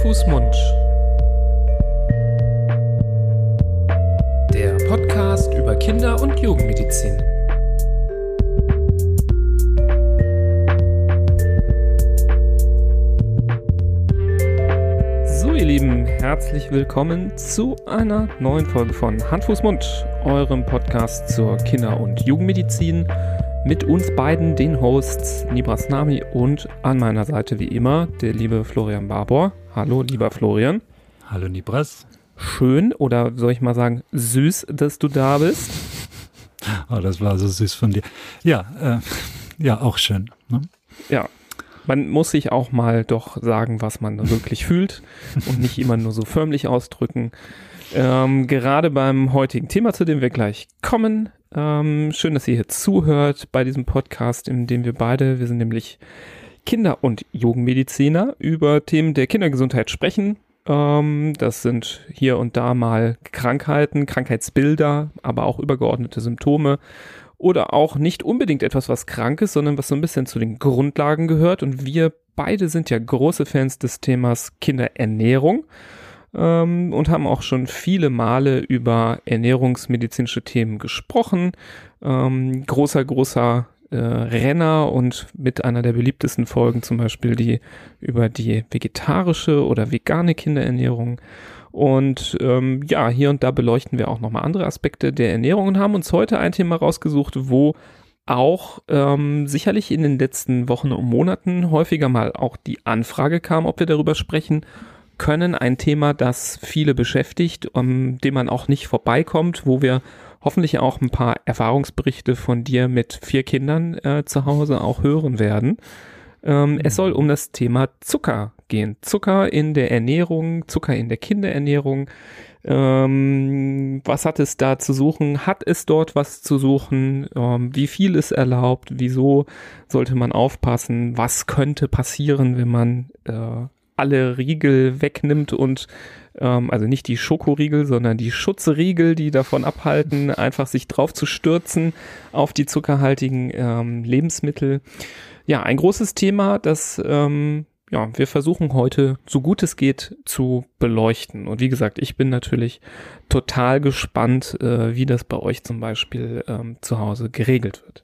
Fuß, Mund. Der Podcast über Kinder- und Jugendmedizin. So, ihr Lieben, herzlich willkommen zu einer neuen Folge von Hand, Fuß, Mund, eurem Podcast zur Kinder- und Jugendmedizin. Mit uns beiden, den Hosts Nibras Nami und an meiner Seite wie immer der liebe Florian Barbour. Hallo, lieber Florian. Hallo, Nibras. Schön oder soll ich mal sagen, süß, dass du da bist. Oh, das war so süß von dir. Ja, äh, ja, auch schön. Ne? Ja, man muss sich auch mal doch sagen, was man wirklich fühlt und nicht immer nur so förmlich ausdrücken. Ähm, gerade beim heutigen Thema, zu dem wir gleich kommen. Ähm, schön, dass ihr hier zuhört bei diesem Podcast, in dem wir beide, wir sind nämlich Kinder- und Jugendmediziner, über Themen der Kindergesundheit sprechen. Ähm, das sind hier und da mal Krankheiten, Krankheitsbilder, aber auch übergeordnete Symptome oder auch nicht unbedingt etwas, was krank ist, sondern was so ein bisschen zu den Grundlagen gehört. Und wir beide sind ja große Fans des Themas Kinderernährung ähm, und haben auch schon viele Male über ernährungsmedizinische Themen gesprochen. Ähm, großer, großer äh, Renner und mit einer der beliebtesten Folgen zum Beispiel die über die vegetarische oder vegane Kinderernährung. Und ähm, ja, hier und da beleuchten wir auch nochmal andere Aspekte der Ernährung und haben uns heute ein Thema rausgesucht, wo auch ähm, sicherlich in den letzten Wochen und Monaten häufiger mal auch die Anfrage kam, ob wir darüber sprechen können. Ein Thema, das viele beschäftigt, um dem man auch nicht vorbeikommt, wo wir hoffentlich auch ein paar Erfahrungsberichte von dir mit vier Kindern äh, zu Hause auch hören werden. Ähm, es soll um das Thema Zucker gehen. Zucker in der Ernährung, Zucker in der Kinderernährung. Ähm, was hat es da zu suchen? Hat es dort was zu suchen? Ähm, wie viel ist erlaubt? Wieso sollte man aufpassen? Was könnte passieren, wenn man äh, alle Riegel wegnimmt und ähm, also nicht die Schokoriegel, sondern die Schutzriegel, die davon abhalten, einfach sich drauf zu stürzen auf die zuckerhaltigen ähm, Lebensmittel. Ja, ein großes Thema, das ähm, ja, wir versuchen heute, so gut es geht, zu beleuchten. Und wie gesagt, ich bin natürlich total gespannt, äh, wie das bei euch zum Beispiel ähm, zu Hause geregelt wird.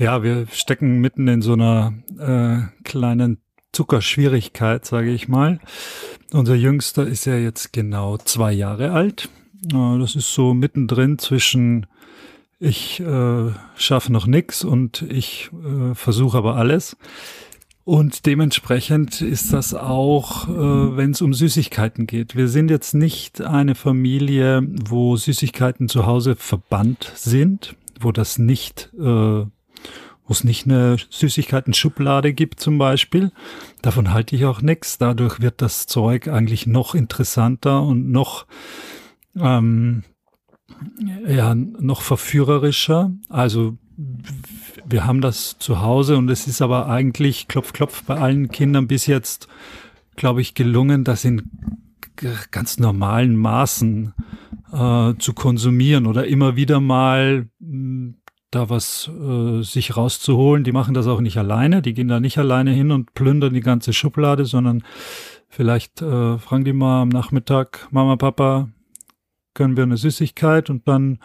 Ja, wir stecken mitten in so einer äh, kleinen Zuckerschwierigkeit, sage ich mal. Unser Jüngster ist ja jetzt genau zwei Jahre alt. Das ist so mittendrin zwischen ich äh, schaffe noch nix und ich äh, versuche aber alles. Und dementsprechend ist das auch, äh, wenn es um Süßigkeiten geht. Wir sind jetzt nicht eine Familie, wo Süßigkeiten zu Hause verbannt sind, wo das nicht, äh, wo es nicht eine Süßigkeiten-Schublade gibt zum Beispiel. Davon halte ich auch nichts. Dadurch wird das Zeug eigentlich noch interessanter und noch ähm, ja noch verführerischer. Also wir haben das zu Hause und es ist aber eigentlich klopf klopf bei allen Kindern bis jetzt, glaube ich, gelungen, das in ganz normalen Maßen äh, zu konsumieren oder immer wieder mal mh, da was äh, sich rauszuholen. Die machen das auch nicht alleine, die gehen da nicht alleine hin und plündern die ganze Schublade, sondern vielleicht äh, fragen die mal am Nachmittag, Mama, Papa, können wir eine Süßigkeit und dann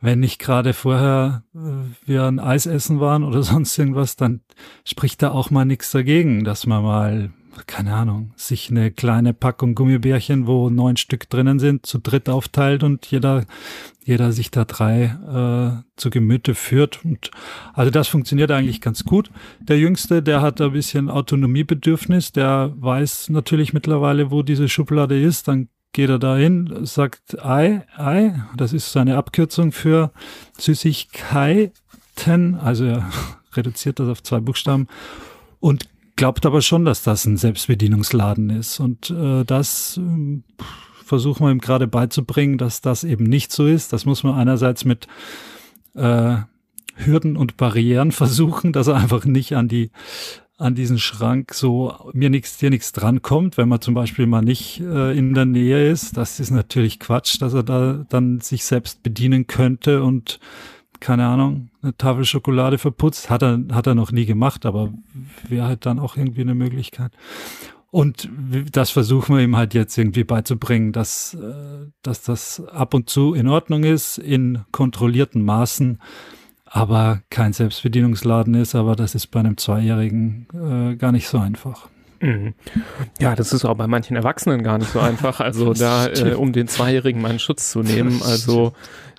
wenn nicht gerade vorher äh, wir ein Eis essen waren oder sonst irgendwas, dann spricht da auch mal nichts dagegen, dass man mal, keine Ahnung, sich eine kleine Packung Gummibärchen, wo neun Stück drinnen sind, zu dritt aufteilt und jeder, jeder sich da drei äh, zu Gemüte führt. Und also das funktioniert eigentlich ganz gut. Der Jüngste, der hat ein bisschen Autonomiebedürfnis, der weiß natürlich mittlerweile, wo diese Schublade ist, dann geht er da hin, sagt Ei, Ei, das ist seine Abkürzung für Süßigkeiten, also er reduziert das auf zwei Buchstaben und glaubt aber schon, dass das ein Selbstbedienungsladen ist. Und äh, das äh, versuchen wir ihm gerade beizubringen, dass das eben nicht so ist. Das muss man einerseits mit äh, Hürden und Barrieren versuchen, dass er einfach nicht an die an diesen Schrank so mir nichts dir nichts drankommt, wenn man zum Beispiel mal nicht äh, in der Nähe ist. Das ist natürlich Quatsch, dass er da dann sich selbst bedienen könnte und keine Ahnung, eine Tafel Schokolade verputzt. Hat er, hat er noch nie gemacht, aber wäre halt dann auch irgendwie eine Möglichkeit. Und das versuchen wir ihm halt jetzt irgendwie beizubringen, dass, äh, dass das ab und zu in Ordnung ist, in kontrollierten Maßen, aber kein Selbstbedienungsladen ist. Aber das ist bei einem Zweijährigen äh, gar nicht so einfach. Mhm. Ja, das ist auch bei manchen Erwachsenen gar nicht so einfach. Also da, äh, um den Zweijährigen meinen Schutz zu nehmen. Also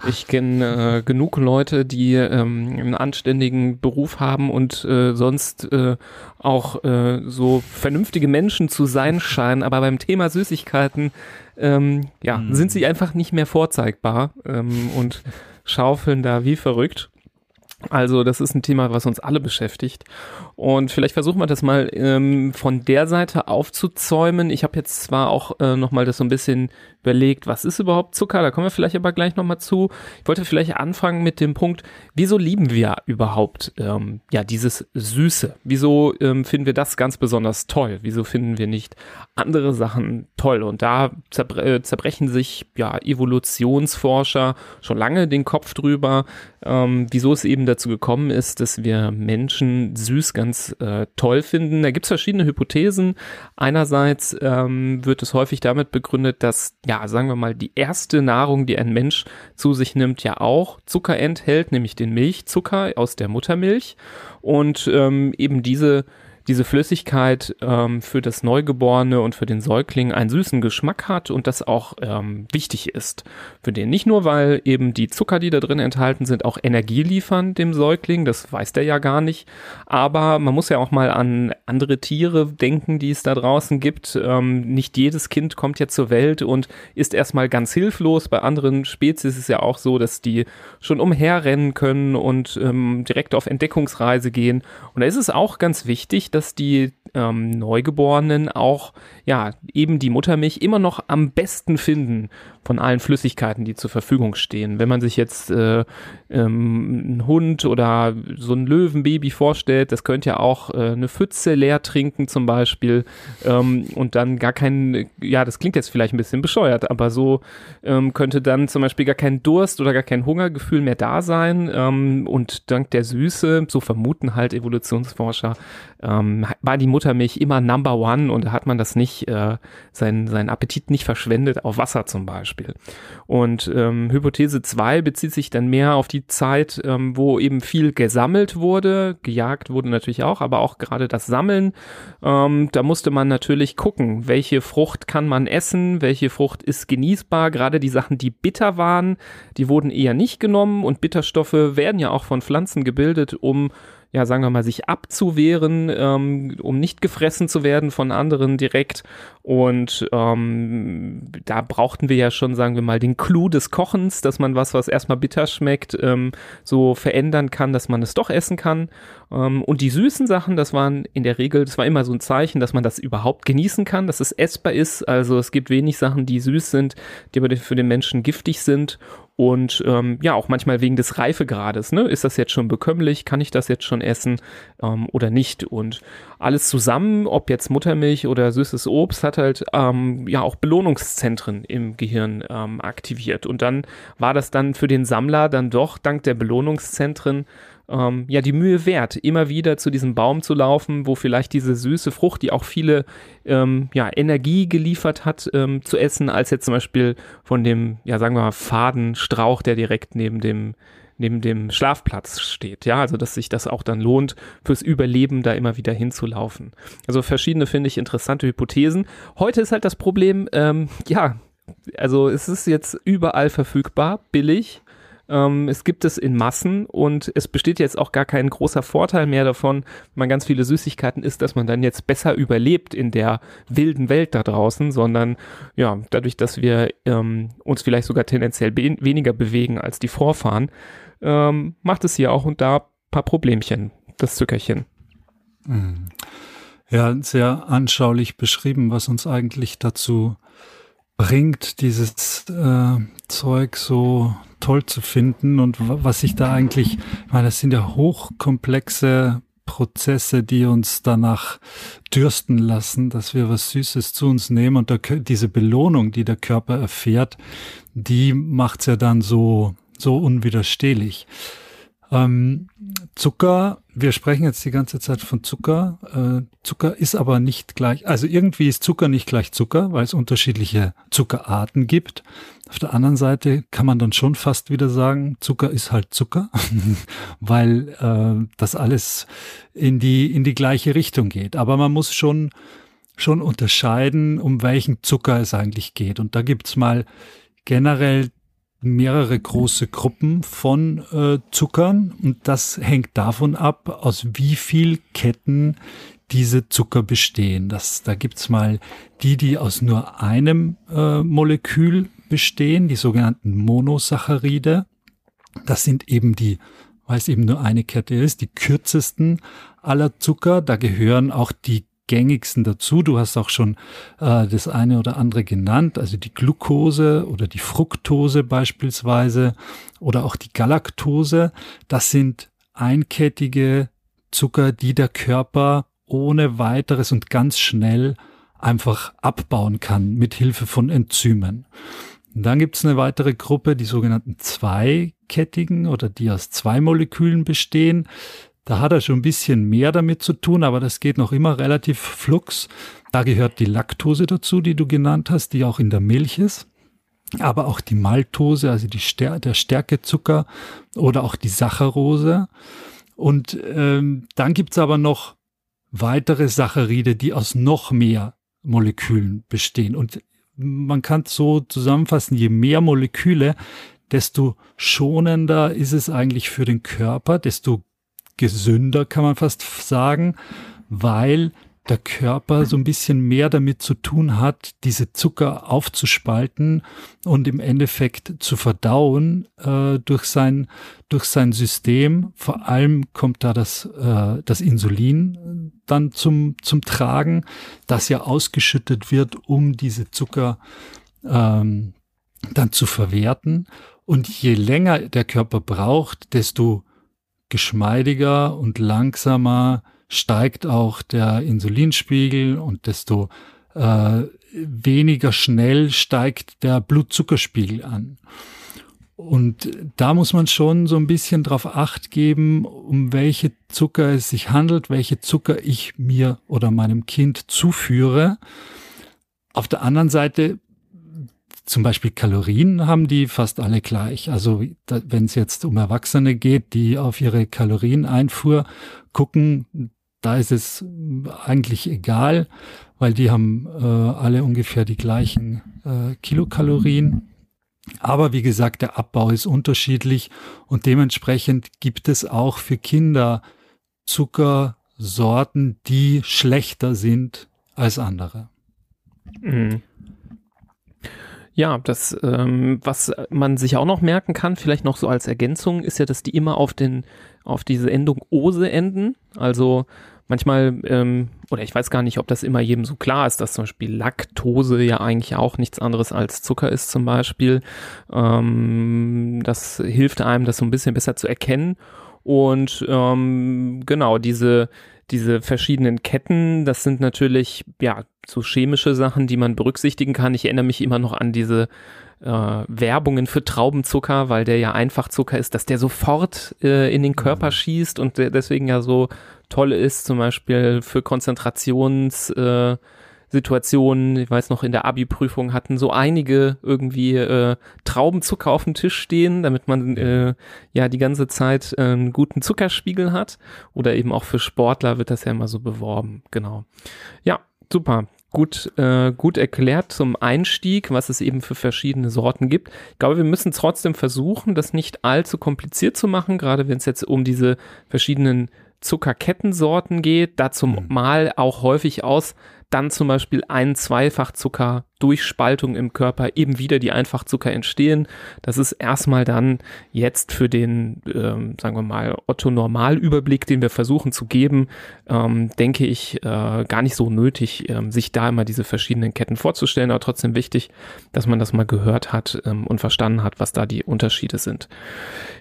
ich kenne äh, genug Leute, die ähm, einen anständigen Beruf haben und äh, sonst äh, auch äh, so vernünftige Menschen zu sein scheinen, aber beim Thema Süßigkeiten ähm, ja, mhm. sind sie einfach nicht mehr vorzeigbar ähm, und schaufeln da wie verrückt. Also das ist ein Thema, was uns alle beschäftigt. Und vielleicht versuchen wir das mal ähm, von der Seite aufzuzäumen. Ich habe jetzt zwar auch äh, nochmal das so ein bisschen überlegt, was ist überhaupt Zucker? Da kommen wir vielleicht aber gleich nochmal zu. Ich wollte vielleicht anfangen mit dem Punkt, wieso lieben wir überhaupt ähm, ja dieses Süße? Wieso ähm, finden wir das ganz besonders toll? Wieso finden wir nicht andere Sachen toll? Und da zerbre äh, zerbrechen sich ja Evolutionsforscher schon lange den Kopf drüber, ähm, wieso es eben dazu gekommen ist, dass wir Menschen süß ganz äh, toll finden. Da gibt es verschiedene Hypothesen. Einerseits ähm, wird es häufig damit begründet, dass ja, sagen wir mal, die erste Nahrung, die ein Mensch zu sich nimmt, ja auch Zucker enthält, nämlich den Milchzucker aus der Muttermilch. Und ähm, eben diese diese Flüssigkeit ähm, für das Neugeborene und für den Säugling einen süßen Geschmack hat und das auch ähm, wichtig ist für den. Nicht nur, weil eben die Zucker, die da drin enthalten sind, auch Energie liefern dem Säugling, das weiß der ja gar nicht, aber man muss ja auch mal an andere Tiere denken, die es da draußen gibt. Ähm, nicht jedes Kind kommt ja zur Welt und ist erstmal ganz hilflos. Bei anderen Spezies ist es ja auch so, dass die schon umherrennen können und ähm, direkt auf Entdeckungsreise gehen. Und da ist es auch ganz wichtig, dass dass die ähm, Neugeborenen auch ja eben die Muttermilch immer noch am besten finden von allen Flüssigkeiten, die zur Verfügung stehen. Wenn man sich jetzt äh, ähm, einen Hund oder so ein Löwenbaby vorstellt, das könnte ja auch äh, eine Pfütze leer trinken zum Beispiel ähm, und dann gar kein, ja, das klingt jetzt vielleicht ein bisschen bescheuert, aber so ähm, könnte dann zum Beispiel gar kein Durst oder gar kein Hungergefühl mehr da sein ähm, und dank der Süße, so vermuten halt Evolutionsforscher, ähm, war die Muttermilch immer Number One und da hat man das nicht, äh, sein, seinen Appetit nicht verschwendet auf Wasser zum Beispiel. Beispiel. Und ähm, Hypothese 2 bezieht sich dann mehr auf die Zeit, ähm, wo eben viel gesammelt wurde, gejagt wurde natürlich auch, aber auch gerade das Sammeln. Ähm, da musste man natürlich gucken, welche Frucht kann man essen, welche Frucht ist genießbar. Gerade die Sachen, die bitter waren, die wurden eher nicht genommen und Bitterstoffe werden ja auch von Pflanzen gebildet, um ja, sagen wir mal, sich abzuwehren, ähm, um nicht gefressen zu werden von anderen direkt. Und ähm, da brauchten wir ja schon, sagen wir mal, den Clou des Kochens, dass man was, was erstmal bitter schmeckt, ähm, so verändern kann, dass man es doch essen kann. Ähm, und die süßen Sachen, das waren in der Regel, das war immer so ein Zeichen, dass man das überhaupt genießen kann, dass es essbar ist. Also es gibt wenig Sachen, die süß sind, die aber für den Menschen giftig sind. Und ähm, ja, auch manchmal wegen des Reifegrades. Ne? Ist das jetzt schon bekömmlich? Kann ich das jetzt schon essen ähm, oder nicht? Und alles zusammen, ob jetzt Muttermilch oder süßes Obst, hat halt ähm, ja auch Belohnungszentren im Gehirn ähm, aktiviert. Und dann war das dann für den Sammler dann doch dank der Belohnungszentren ähm, ja die Mühe wert, immer wieder zu diesem Baum zu laufen, wo vielleicht diese süße Frucht, die auch viele ähm, ja, Energie geliefert hat, ähm, zu essen, als jetzt zum Beispiel von dem, ja sagen wir mal, Fadenstrauch, der direkt neben dem neben dem Schlafplatz steht. Ja, also dass sich das auch dann lohnt, fürs Überleben da immer wieder hinzulaufen. Also verschiedene finde ich interessante Hypothesen. Heute ist halt das Problem, ähm, ja, also es ist jetzt überall verfügbar, billig. Ähm, es gibt es in Massen und es besteht jetzt auch gar kein großer Vorteil mehr davon, wenn man ganz viele Süßigkeiten isst, dass man dann jetzt besser überlebt in der wilden Welt da draußen, sondern ja, dadurch, dass wir ähm, uns vielleicht sogar tendenziell be weniger bewegen als die Vorfahren, ähm, macht es hier auch und da paar Problemchen, das Zuckerchen. Mhm. Ja, sehr anschaulich beschrieben, was uns eigentlich dazu bringt, dieses äh, Zeug so toll zu finden und was sich da eigentlich, ich meine, das sind ja hochkomplexe Prozesse, die uns danach dürsten lassen, dass wir was Süßes zu uns nehmen und der, diese Belohnung, die der Körper erfährt, die macht's ja dann so, so unwiderstehlich. Ähm, Zucker, wir sprechen jetzt die ganze Zeit von Zucker. Äh, Zucker ist aber nicht gleich, also irgendwie ist Zucker nicht gleich Zucker, weil es unterschiedliche Zuckerarten gibt. Auf der anderen Seite kann man dann schon fast wieder sagen, Zucker ist halt Zucker, weil äh, das alles in die, in die gleiche Richtung geht. Aber man muss schon, schon unterscheiden, um welchen Zucker es eigentlich geht. Und da gibt's mal generell mehrere große Gruppen von äh, Zuckern und das hängt davon ab, aus wie viel Ketten diese Zucker bestehen. Das, da gibt's mal die, die aus nur einem äh, Molekül bestehen, die sogenannten Monosaccharide. Das sind eben die, weil es eben nur eine Kette ist, die kürzesten aller Zucker. Da gehören auch die gängigsten dazu. Du hast auch schon äh, das eine oder andere genannt, also die Glucose oder die Fructose beispielsweise oder auch die Galaktose. Das sind einkettige Zucker, die der Körper ohne weiteres und ganz schnell einfach abbauen kann mit Hilfe von Enzymen. Und dann gibt es eine weitere Gruppe, die sogenannten zweikettigen oder die aus zwei Molekülen bestehen. Da hat er schon ein bisschen mehr damit zu tun, aber das geht noch immer relativ flux. Da gehört die Laktose dazu, die du genannt hast, die auch in der Milch ist. Aber auch die Maltose, also die Stär der Stärkezucker oder auch die Saccharose. Und ähm, dann gibt's aber noch weitere Saccharide, die aus noch mehr Molekülen bestehen. Und man kann so zusammenfassen, je mehr Moleküle, desto schonender ist es eigentlich für den Körper, desto gesünder, kann man fast sagen, weil der Körper so ein bisschen mehr damit zu tun hat, diese Zucker aufzuspalten und im Endeffekt zu verdauen äh, durch sein durch sein System. Vor allem kommt da das äh, das Insulin dann zum zum Tragen, das ja ausgeschüttet wird, um diese Zucker ähm, dann zu verwerten. Und je länger der Körper braucht, desto geschmeidiger und langsamer steigt auch der Insulinspiegel und desto äh, weniger schnell steigt der Blutzuckerspiegel an. Und da muss man schon so ein bisschen drauf acht geben, um welche Zucker es sich handelt, welche Zucker ich mir oder meinem Kind zuführe. Auf der anderen Seite zum Beispiel Kalorien haben die fast alle gleich. Also wenn es jetzt um Erwachsene geht, die auf ihre Kalorieneinfuhr gucken, da ist es eigentlich egal, weil die haben äh, alle ungefähr die gleichen äh, Kilokalorien. Aber wie gesagt, der Abbau ist unterschiedlich und dementsprechend gibt es auch für Kinder Zuckersorten, die schlechter sind als andere. Mhm. Ja, das, ähm, was man sich auch noch merken kann, vielleicht noch so als Ergänzung, ist ja, dass die immer auf den, auf diese Endung Ose enden. Also manchmal, ähm, oder ich weiß gar nicht, ob das immer jedem so klar ist, dass zum Beispiel Laktose ja eigentlich auch nichts anderes als Zucker ist zum Beispiel. Ähm, das hilft einem, das so ein bisschen besser zu erkennen. Und ähm, genau, diese, diese verschiedenen Ketten, das sind natürlich, ja, so chemische Sachen, die man berücksichtigen kann. Ich erinnere mich immer noch an diese äh, Werbungen für Traubenzucker, weil der ja Einfachzucker ist, dass der sofort äh, in den Körper mhm. schießt und der deswegen ja so toll ist, zum Beispiel für Konzentrations äh, Situationen, ich weiß noch, in der Abi-Prüfung hatten so einige irgendwie äh, Traubenzucker auf dem Tisch stehen, damit man äh, ja die ganze Zeit äh, einen guten Zuckerspiegel hat. Oder eben auch für Sportler wird das ja immer so beworben. Genau. Ja, super gut, äh, gut erklärt zum Einstieg, was es eben für verschiedene Sorten gibt. Ich glaube, wir müssen trotzdem versuchen, das nicht allzu kompliziert zu machen, gerade wenn es jetzt um diese verschiedenen Zuckerkettensorten geht, dazu mhm. mal auch häufig aus, dann zum Beispiel ein Zweifachzucker durch Spaltung im Körper eben wieder die Einfachzucker entstehen. Das ist erstmal dann jetzt für den, ähm, sagen wir mal, Otto-Normalüberblick, den wir versuchen zu geben, ähm, denke ich, äh, gar nicht so nötig, ähm, sich da immer diese verschiedenen Ketten vorzustellen, aber trotzdem wichtig, dass man das mal gehört hat ähm, und verstanden hat, was da die Unterschiede sind.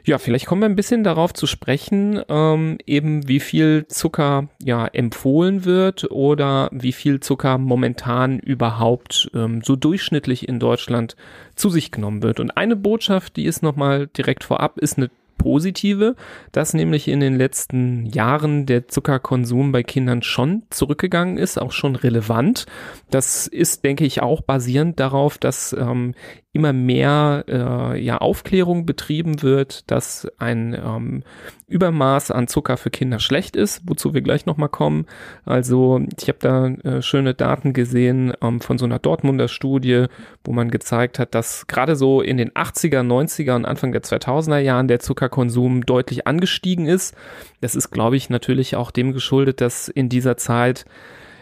Ja, vielleicht kommen wir ein bisschen darauf zu sprechen, ähm, eben wie viel Zucker ja empfohlen wird oder wie viel Zucker momentan überhaupt ähm, so durchschnittlich in Deutschland zu sich genommen wird. Und eine Botschaft, die ist nochmal direkt vorab, ist eine positive, dass nämlich in den letzten Jahren der Zuckerkonsum bei Kindern schon zurückgegangen ist, auch schon relevant. Das ist, denke ich, auch basierend darauf, dass ähm, immer mehr äh, ja, Aufklärung betrieben wird, dass ein ähm, Übermaß an Zucker für Kinder schlecht ist, wozu wir gleich nochmal kommen. Also ich habe da äh, schöne Daten gesehen ähm, von so einer Dortmunder Studie, wo man gezeigt hat, dass gerade so in den 80er, 90er und Anfang der 2000er Jahren der Zuckerkonsum deutlich angestiegen ist. Das ist, glaube ich, natürlich auch dem geschuldet, dass in dieser Zeit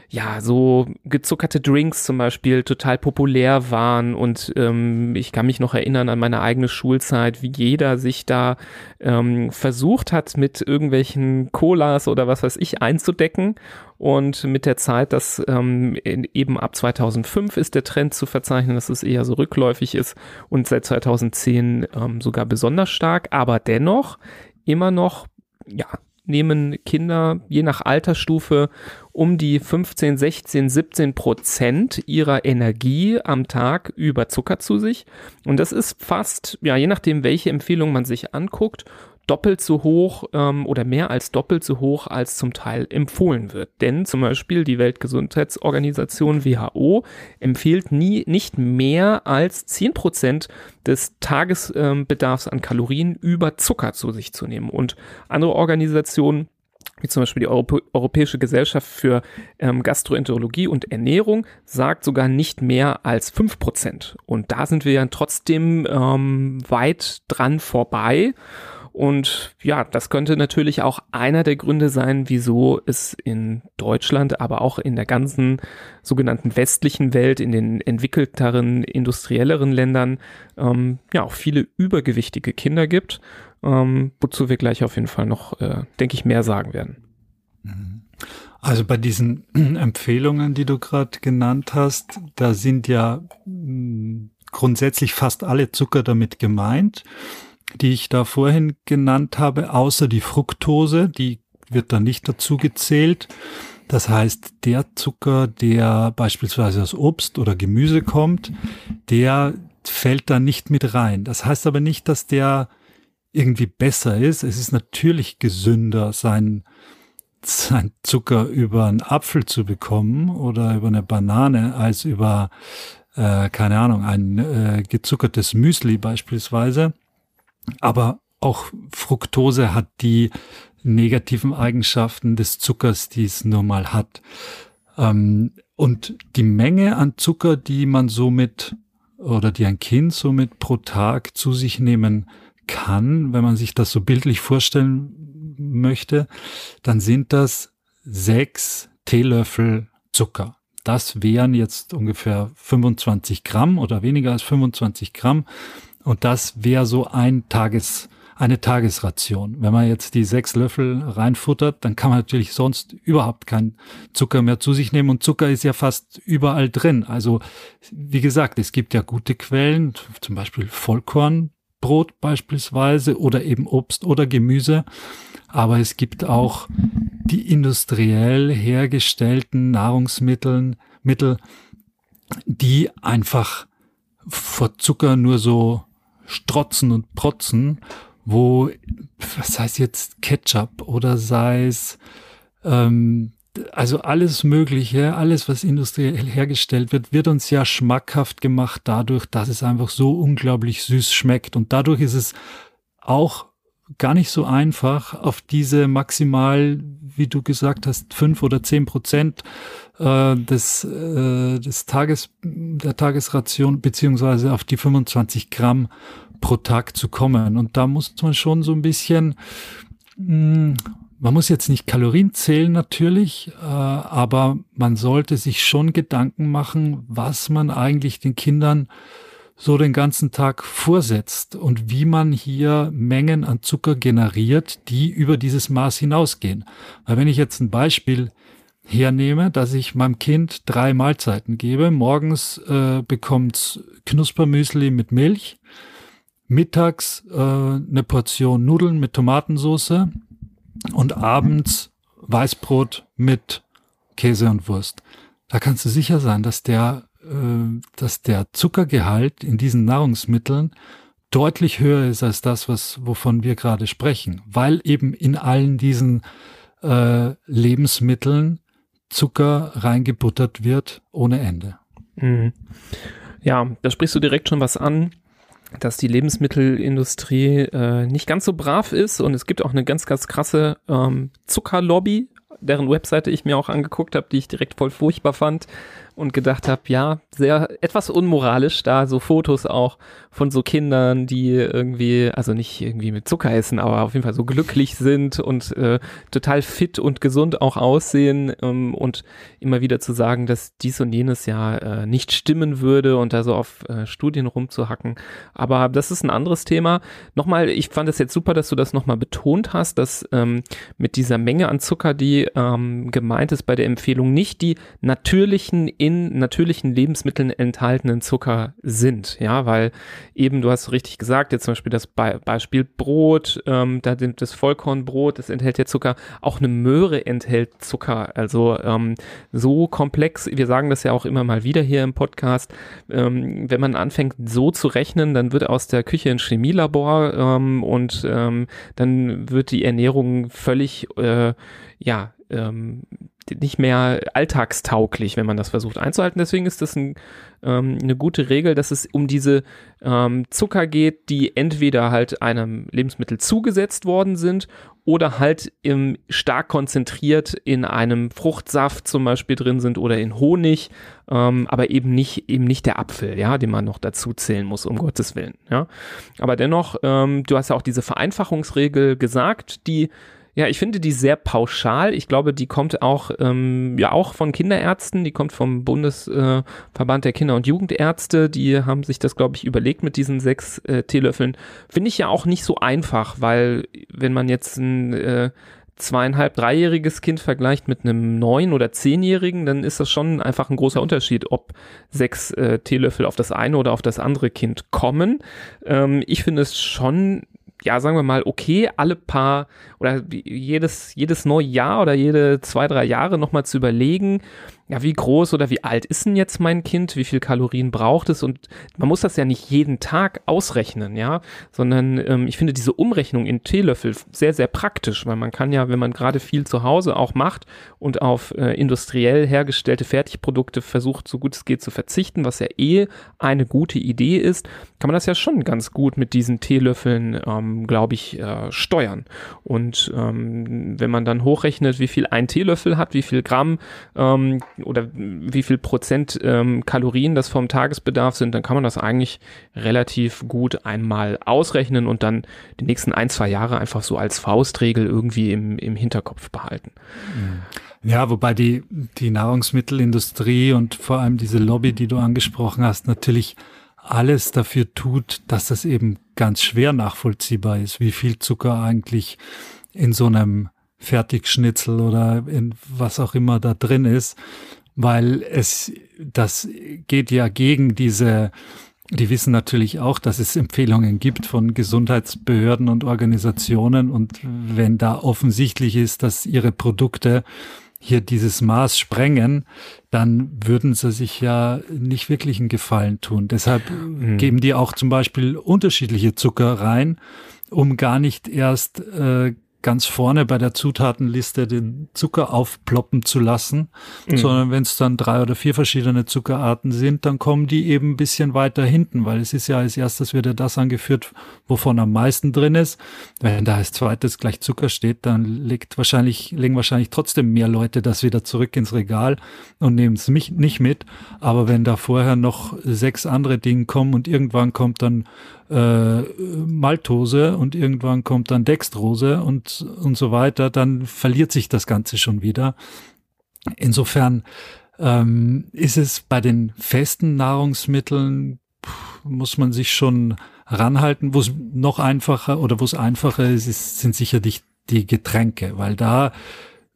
ja, so gezuckerte Drinks zum Beispiel total populär waren und ähm, ich kann mich noch erinnern an meine eigene Schulzeit, wie jeder sich da ähm, versucht hat, mit irgendwelchen Colas oder was weiß ich einzudecken und mit der Zeit, dass ähm, eben ab 2005 ist der Trend zu verzeichnen, dass es eher so rückläufig ist und seit 2010 ähm, sogar besonders stark, aber dennoch immer noch ja, nehmen Kinder je nach Altersstufe um die 15, 16, 17 Prozent ihrer Energie am Tag über Zucker zu sich. Und das ist fast, ja, je nachdem, welche Empfehlung man sich anguckt, doppelt so hoch ähm, oder mehr als doppelt so hoch als zum Teil empfohlen wird. Denn zum Beispiel die Weltgesundheitsorganisation WHO empfiehlt nie nicht mehr als zehn Prozent des Tagesbedarfs ähm, an Kalorien über Zucker zu sich zu nehmen. Und andere Organisationen wie zum Beispiel die Europä Europäische Gesellschaft für ähm, Gastroenterologie und Ernährung, sagt sogar nicht mehr als fünf Prozent. Und da sind wir ja trotzdem ähm, weit dran vorbei. Und ja, das könnte natürlich auch einer der Gründe sein, wieso es in Deutschland, aber auch in der ganzen sogenannten westlichen Welt, in den entwickelteren, industrielleren Ländern, ähm, ja auch viele übergewichtige Kinder gibt, ähm, wozu wir gleich auf jeden Fall noch, äh, denke ich, mehr sagen werden. Also bei diesen Empfehlungen, die du gerade genannt hast, da sind ja mh, grundsätzlich fast alle Zucker damit gemeint die ich da vorhin genannt habe, außer die Fructose, die wird da nicht dazu gezählt. Das heißt, der Zucker, der beispielsweise aus Obst oder Gemüse kommt, der fällt da nicht mit rein. Das heißt aber nicht, dass der irgendwie besser ist. Es ist natürlich gesünder, sein, sein Zucker über einen Apfel zu bekommen oder über eine Banane als über, äh, keine Ahnung, ein äh, gezuckertes Müsli beispielsweise. Aber auch Fructose hat die negativen Eigenschaften des Zuckers, die es nun mal hat. Ähm, und die Menge an Zucker, die man somit oder die ein Kind somit pro Tag zu sich nehmen kann, wenn man sich das so bildlich vorstellen möchte, dann sind das sechs Teelöffel Zucker. Das wären jetzt ungefähr 25 Gramm oder weniger als 25 Gramm. Und das wäre so ein Tages, eine Tagesration. Wenn man jetzt die sechs Löffel reinfuttert, dann kann man natürlich sonst überhaupt keinen Zucker mehr zu sich nehmen. Und Zucker ist ja fast überall drin. Also, wie gesagt, es gibt ja gute Quellen, zum Beispiel Vollkornbrot beispielsweise oder eben Obst oder Gemüse. Aber es gibt auch die industriell hergestellten Nahrungsmitteln, Mittel, die einfach vor Zucker nur so strotzen und protzen, wo, was heißt jetzt Ketchup oder sei es, ähm, also alles Mögliche, alles, was industriell hergestellt wird, wird uns ja schmackhaft gemacht dadurch, dass es einfach so unglaublich süß schmeckt. Und dadurch ist es auch gar nicht so einfach, auf diese maximal, wie du gesagt hast, fünf oder zehn Prozent äh, des, äh, des Tages, der Tagesration beziehungsweise auf die 25 Gramm pro Tag zu kommen. Und da muss man schon so ein bisschen mh, hm, man muss jetzt nicht Kalorien zählen natürlich, äh, aber man sollte sich schon Gedanken machen, was man eigentlich den Kindern so den ganzen Tag vorsetzt und wie man hier Mengen an Zucker generiert, die über dieses Maß hinausgehen. Weil wenn ich jetzt ein Beispiel hernehme, dass ich meinem Kind drei Mahlzeiten gebe, morgens äh, bekommt Knuspermüsli mit Milch, mittags äh, eine Portion Nudeln mit Tomatensauce und abends Weißbrot mit Käse und Wurst. Da kannst du sicher sein, dass der dass der Zuckergehalt in diesen Nahrungsmitteln deutlich höher ist als das, was, wovon wir gerade sprechen, weil eben in allen diesen äh, Lebensmitteln Zucker reingebuttert wird ohne Ende. Mhm. Ja, da sprichst du direkt schon was an, dass die Lebensmittelindustrie äh, nicht ganz so brav ist und es gibt auch eine ganz, ganz krasse ähm, Zuckerlobby, deren Webseite ich mir auch angeguckt habe, die ich direkt voll furchtbar fand und gedacht habe, ja, sehr etwas unmoralisch da, so Fotos auch von so Kindern, die irgendwie, also nicht irgendwie mit Zucker essen, aber auf jeden Fall so glücklich sind und äh, total fit und gesund auch aussehen ähm, und immer wieder zu sagen, dass dies und jenes ja äh, nicht stimmen würde und da so auf äh, Studien rumzuhacken. Aber das ist ein anderes Thema. Nochmal, ich fand es jetzt super, dass du das nochmal betont hast, dass ähm, mit dieser Menge an Zucker, die ähm, gemeint ist bei der Empfehlung, nicht die natürlichen in natürlichen Lebensmitteln enthaltenen Zucker sind. Ja, weil eben, du hast richtig gesagt, jetzt zum Beispiel das Be Beispiel Brot, ähm, da das Vollkornbrot, das enthält ja Zucker. Auch eine Möhre enthält Zucker. Also ähm, so komplex, wir sagen das ja auch immer mal wieder hier im Podcast, ähm, wenn man anfängt so zu rechnen, dann wird aus der Küche ein Chemielabor ähm, und ähm, dann wird die Ernährung völlig, äh, ja, ähm, nicht mehr alltagstauglich, wenn man das versucht einzuhalten. Deswegen ist das ein, ähm, eine gute Regel, dass es um diese ähm, Zucker geht, die entweder halt einem Lebensmittel zugesetzt worden sind oder halt im, stark konzentriert in einem Fruchtsaft zum Beispiel drin sind oder in Honig, ähm, aber eben nicht eben nicht der Apfel, ja, den man noch dazu zählen muss, um Gottes Willen. Ja, aber dennoch, ähm, du hast ja auch diese Vereinfachungsregel gesagt, die ja, ich finde die sehr pauschal. Ich glaube, die kommt auch, ähm, ja, auch von Kinderärzten. Die kommt vom Bundesverband äh, der Kinder- und Jugendärzte. Die haben sich das, glaube ich, überlegt mit diesen sechs äh, Teelöffeln. Finde ich ja auch nicht so einfach, weil wenn man jetzt ein äh, zweieinhalb, dreijähriges Kind vergleicht mit einem neun- oder zehnjährigen, dann ist das schon einfach ein großer Unterschied, ob sechs äh, Teelöffel auf das eine oder auf das andere Kind kommen. Ähm, ich finde es schon ja, sagen wir mal, okay, alle paar oder jedes, jedes neue Jahr oder jede zwei, drei Jahre nochmal zu überlegen, ja, wie groß oder wie alt ist denn jetzt mein Kind, wie viel Kalorien braucht es und man muss das ja nicht jeden Tag ausrechnen, ja, sondern ähm, ich finde diese Umrechnung in Teelöffel sehr, sehr praktisch, weil man kann ja, wenn man gerade viel zu Hause auch macht und auf äh, industriell hergestellte Fertigprodukte versucht, so gut es geht zu verzichten, was ja eh eine gute Idee ist, kann man das ja schon ganz gut mit diesen Teelöffeln, ähm, glaube ich, äh, steuern. Und ähm, wenn man dann hochrechnet, wie viel ein Teelöffel hat, wie viel Gramm, ähm, oder wie viel Prozent ähm, Kalorien das vom Tagesbedarf sind, dann kann man das eigentlich relativ gut einmal ausrechnen und dann die nächsten ein, zwei Jahre einfach so als Faustregel irgendwie im, im Hinterkopf behalten. Mhm. Ja, wobei die, die Nahrungsmittelindustrie und vor allem diese Lobby, die du angesprochen hast, natürlich alles dafür tut, dass das eben ganz schwer nachvollziehbar ist, wie viel Zucker eigentlich in so einem Fertigschnitzel oder in was auch immer da drin ist, weil es, das geht ja gegen diese, die wissen natürlich auch, dass es Empfehlungen gibt von Gesundheitsbehörden und Organisationen und wenn da offensichtlich ist, dass ihre Produkte hier dieses Maß sprengen, dann würden sie sich ja nicht wirklich einen Gefallen tun. Deshalb mhm. geben die auch zum Beispiel unterschiedliche Zucker rein, um gar nicht erst äh, ganz vorne bei der Zutatenliste den Zucker aufploppen zu lassen, mhm. sondern wenn es dann drei oder vier verschiedene Zuckerarten sind, dann kommen die eben ein bisschen weiter hinten, weil es ist ja als erstes wird ja das angeführt, wovon am meisten drin ist. Wenn da als zweites gleich Zucker steht, dann legt wahrscheinlich, legen wahrscheinlich trotzdem mehr Leute das wieder zurück ins Regal und nehmen es nicht mit. Aber wenn da vorher noch sechs andere Dinge kommen und irgendwann kommt dann äh, Maltose und irgendwann kommt dann Dextrose und, und so weiter, dann verliert sich das Ganze schon wieder. Insofern ähm, ist es bei den festen Nahrungsmitteln, muss man sich schon ranhalten. Wo es noch einfacher oder wo es einfacher ist, ist sind sicher die, Getränke, weil da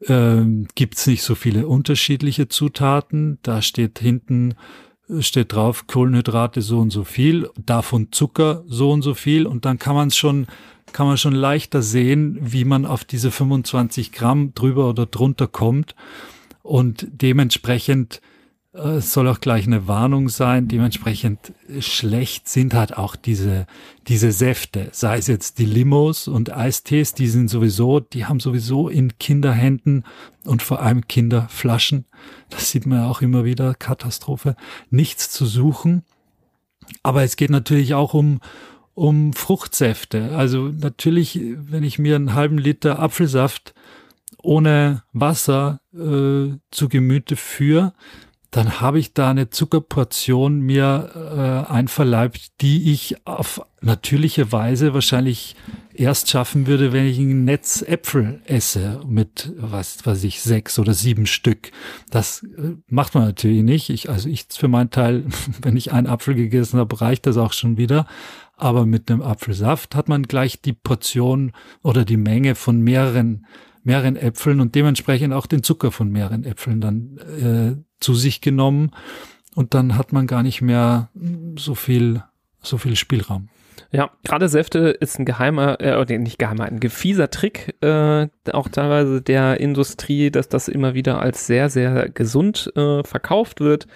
ähm, gibt nicht so viele unterschiedliche Zutaten. Da steht hinten steht drauf Kohlenhydrate so und so viel, davon Zucker so und so viel. Und dann kann man es schon kann man schon leichter sehen, wie man auf diese 25 Gramm drüber oder drunter kommt. Und dementsprechend es soll auch gleich eine Warnung sein. Dementsprechend schlecht sind halt auch diese, diese Säfte. Sei es jetzt die Limos und Eistees, die sind sowieso, die haben sowieso in Kinderhänden und vor allem Kinderflaschen. Das sieht man ja auch immer wieder. Katastrophe. Nichts zu suchen. Aber es geht natürlich auch um, um Fruchtsäfte. Also natürlich, wenn ich mir einen halben Liter Apfelsaft ohne Wasser äh, zu Gemüte führe, dann habe ich da eine Zuckerportion mir äh, einverleibt, die ich auf natürliche Weise wahrscheinlich erst schaffen würde, wenn ich ein Netz Äpfel esse mit, was weiß ich, sechs oder sieben Stück. Das äh, macht man natürlich nicht. Ich, also ich für meinen Teil, wenn ich einen Apfel gegessen habe, reicht das auch schon wieder. Aber mit einem Apfelsaft hat man gleich die Portion oder die Menge von mehreren mehreren Äpfeln und dementsprechend auch den Zucker von mehreren Äpfeln dann äh, zu sich genommen und dann hat man gar nicht mehr so viel, so viel Spielraum. Ja, gerade Säfte ist ein geheimer, äh, nicht geheimer, ein gefieser Trick, äh, auch teilweise der Industrie, dass das immer wieder als sehr, sehr gesund äh, verkauft wird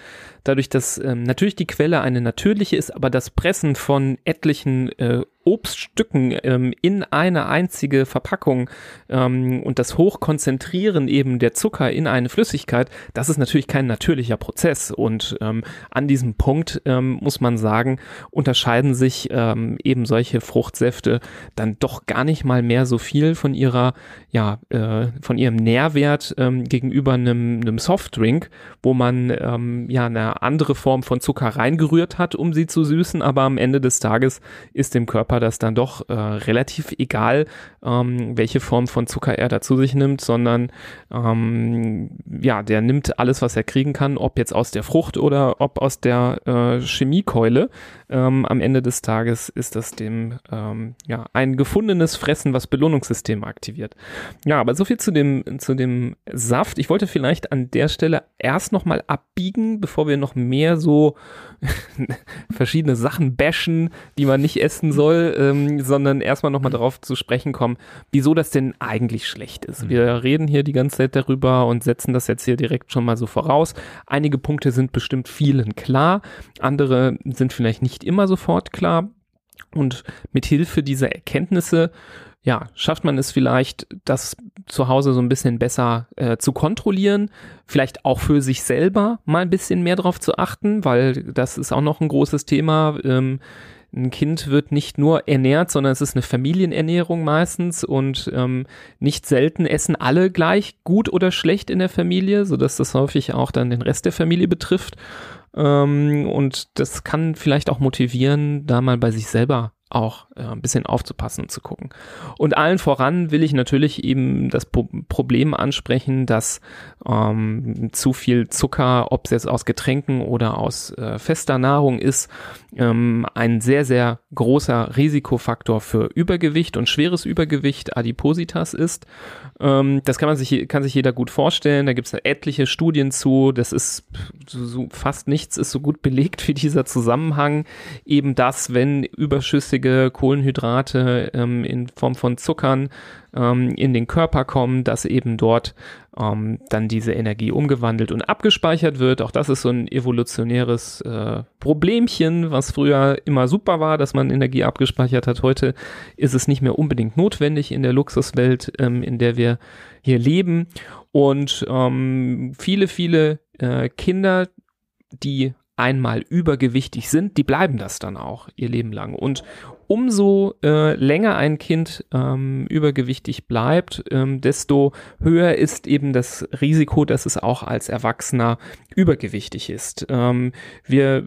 dadurch, dass ähm, natürlich die Quelle eine natürliche ist, aber das Pressen von etlichen äh, Obststücken ähm, in eine einzige Verpackung ähm, und das Hochkonzentrieren eben der Zucker in eine Flüssigkeit, das ist natürlich kein natürlicher Prozess. Und ähm, an diesem Punkt ähm, muss man sagen, unterscheiden sich ähm, eben solche Fruchtsäfte dann doch gar nicht mal mehr so viel von ihrer, ja, äh, von ihrem Nährwert ähm, gegenüber einem, einem Softdrink, wo man ähm, ja eine andere Form von Zucker reingerührt hat, um sie zu süßen, aber am Ende des Tages ist dem Körper das dann doch äh, relativ egal, ähm, welche Form von Zucker er da zu sich nimmt, sondern ähm, ja, der nimmt alles, was er kriegen kann, ob jetzt aus der Frucht oder ob aus der äh, Chemiekeule. Ähm, am Ende des Tages ist das dem ähm, ja ein gefundenes Fressen, was Belohnungssystem aktiviert. Ja, aber so viel zu dem zu dem Saft. Ich wollte vielleicht an der Stelle erst noch mal abbiegen, bevor wir noch mehr so verschiedene Sachen bashen, die man nicht essen soll, ähm, sondern erstmal nochmal darauf zu sprechen kommen, wieso das denn eigentlich schlecht ist. Wir mhm. reden hier die ganze Zeit darüber und setzen das jetzt hier direkt schon mal so voraus. Einige Punkte sind bestimmt vielen klar, andere sind vielleicht nicht immer sofort klar. Und mit Hilfe dieser Erkenntnisse ja, schafft man es vielleicht, das zu Hause so ein bisschen besser äh, zu kontrollieren, vielleicht auch für sich selber mal ein bisschen mehr drauf zu achten, weil das ist auch noch ein großes Thema. Ähm, ein Kind wird nicht nur ernährt, sondern es ist eine Familienernährung meistens und ähm, nicht selten essen alle gleich gut oder schlecht in der Familie, sodass das häufig auch dann den Rest der Familie betrifft. Ähm, und das kann vielleicht auch motivieren, da mal bei sich selber auch äh, ein bisschen aufzupassen und zu gucken. Und allen voran will ich natürlich eben das Pro Problem ansprechen, dass ähm, zu viel Zucker, ob es jetzt aus Getränken oder aus äh, fester Nahrung ist, ähm, ein sehr, sehr großer Risikofaktor für Übergewicht und schweres Übergewicht, Adipositas ist. Ähm, das kann man sich, kann sich jeder gut vorstellen. Da gibt es etliche Studien zu. Das ist so, so, fast nichts ist so gut belegt wie dieser Zusammenhang. Eben das, wenn überschüssige Kohlenhydrate ähm, in Form von Zuckern ähm, in den Körper kommen, dass eben dort ähm, dann diese Energie umgewandelt und abgespeichert wird. Auch das ist so ein evolutionäres äh, Problemchen, was früher immer super war, dass man Energie abgespeichert hat. Heute ist es nicht mehr unbedingt notwendig in der Luxuswelt, ähm, in der wir hier leben. Und ähm, viele, viele äh, Kinder, die einmal übergewichtig sind, die bleiben das dann auch ihr Leben lang. Und umso äh, länger ein Kind ähm, übergewichtig bleibt, ähm, desto höher ist eben das Risiko, dass es auch als Erwachsener übergewichtig ist. Ähm, wir,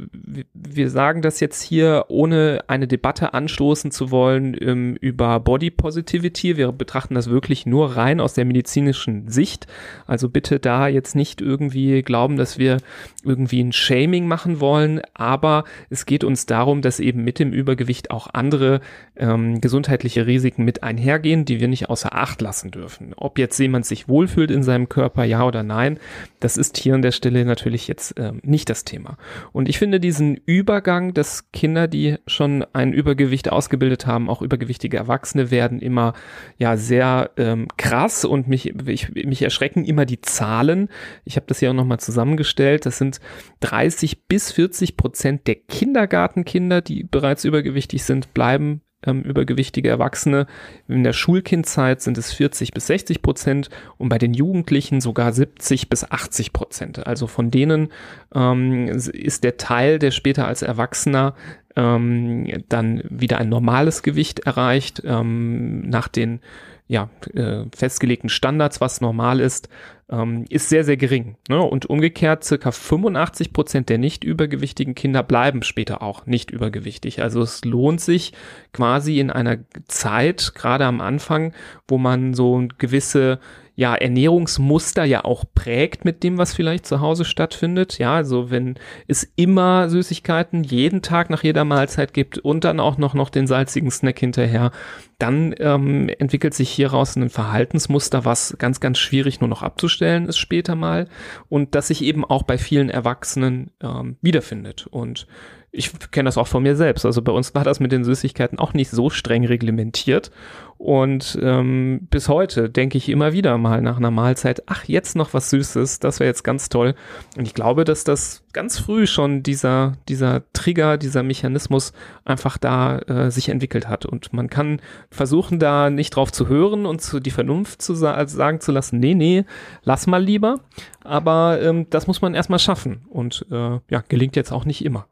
wir sagen das jetzt hier, ohne eine Debatte anstoßen zu wollen ähm, über Body Positivity. Wir betrachten das wirklich nur rein aus der medizinischen Sicht. Also bitte da jetzt nicht irgendwie glauben, dass wir irgendwie ein Shaming machen wollen, aber es geht uns darum, dass eben mit dem Übergewicht auch andere ähm, gesundheitliche Risiken mit einhergehen, die wir nicht außer Acht lassen dürfen. Ob jetzt jemand sich wohlfühlt in seinem Körper, ja oder nein, das ist hier an der Stelle natürlich jetzt ähm, nicht das Thema. Und ich finde diesen Übergang, dass Kinder, die schon ein Übergewicht ausgebildet haben, auch übergewichtige Erwachsene werden, immer ja sehr ähm, krass und mich, ich, mich erschrecken immer die Zahlen. Ich habe das hier auch nochmal zusammengestellt. Das sind 30 bis 40 Prozent der Kindergartenkinder, die bereits übergewichtig sind, bleiben ähm, übergewichtige Erwachsene. In der Schulkindzeit sind es 40 bis 60 Prozent und bei den Jugendlichen sogar 70 bis 80 Prozent. Also von denen ähm, ist der Teil, der später als Erwachsener ähm, dann wieder ein normales Gewicht erreicht, ähm, nach den ja, äh, festgelegten Standards, was normal ist, ähm, ist sehr, sehr gering. Ne? Und umgekehrt, circa 85 Prozent der nicht übergewichtigen Kinder bleiben später auch nicht übergewichtig. Also es lohnt sich quasi in einer Zeit, gerade am Anfang, wo man so gewisse ja, Ernährungsmuster ja auch prägt mit dem, was vielleicht zu Hause stattfindet. Ja, also wenn es immer Süßigkeiten jeden Tag nach jeder Mahlzeit gibt und dann auch noch, noch den salzigen Snack hinterher, dann ähm, entwickelt sich hieraus ein Verhaltensmuster, was ganz, ganz schwierig nur noch abzustellen ist später mal und das sich eben auch bei vielen Erwachsenen ähm, wiederfindet. Und ich kenne das auch von mir selbst. Also bei uns war das mit den Süßigkeiten auch nicht so streng reglementiert. Und ähm, bis heute denke ich immer wieder mal nach einer Mahlzeit, ach, jetzt noch was Süßes, das wäre jetzt ganz toll. Und ich glaube, dass das ganz früh schon dieser, dieser Trigger, dieser Mechanismus einfach da äh, sich entwickelt hat. Und man kann versuchen, da nicht drauf zu hören und zu, die Vernunft zu sa sagen zu lassen, nee, nee, lass mal lieber. Aber ähm, das muss man erstmal schaffen. Und äh, ja, gelingt jetzt auch nicht immer.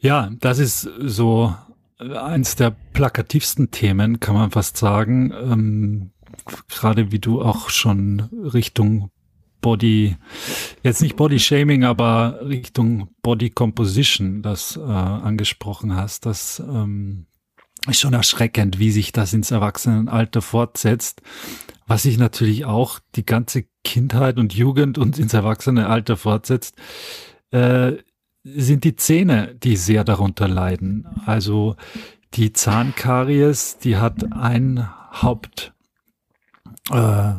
Ja, das ist so eins der plakativsten Themen, kann man fast sagen. Ähm, Gerade wie du auch schon Richtung Body, jetzt nicht Body Shaming, aber Richtung Body Composition das äh, angesprochen hast. Das ähm, ist schon erschreckend, wie sich das ins Erwachsenenalter fortsetzt, was sich natürlich auch die ganze Kindheit und Jugend und ins Erwachsenenalter fortsetzt. Äh, sind die Zähne, die sehr darunter leiden. Also die Zahnkaries, die hat ein Haupt, äh,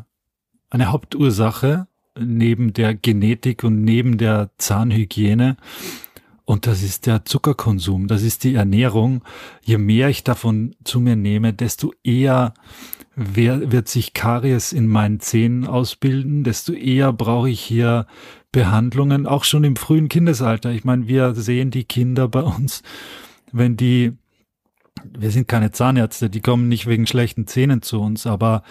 eine Hauptursache neben der Genetik und neben der Zahnhygiene. Und das ist der Zuckerkonsum, das ist die Ernährung. Je mehr ich davon zu mir nehme, desto eher wird sich Karies in meinen Zähnen ausbilden, desto eher brauche ich hier Behandlungen, auch schon im frühen Kindesalter. Ich meine, wir sehen die Kinder bei uns, wenn die, wir sind keine Zahnärzte, die kommen nicht wegen schlechten Zähnen zu uns, aber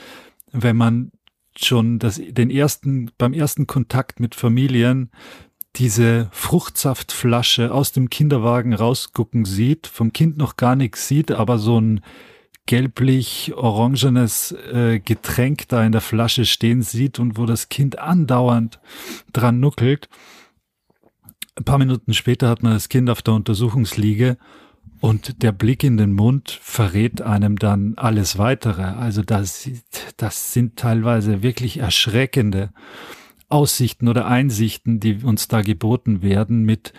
wenn man schon das, den ersten, beim ersten Kontakt mit Familien diese Fruchtsaftflasche aus dem Kinderwagen rausgucken sieht, vom Kind noch gar nichts sieht, aber so ein gelblich-orangenes äh, Getränk da in der Flasche stehen sieht und wo das Kind andauernd dran nuckelt. Ein paar Minuten später hat man das Kind auf der Untersuchungsliege und der Blick in den Mund verrät einem dann alles weitere. Also das, das sind teilweise wirklich erschreckende Aussichten oder Einsichten, die uns da geboten werden mit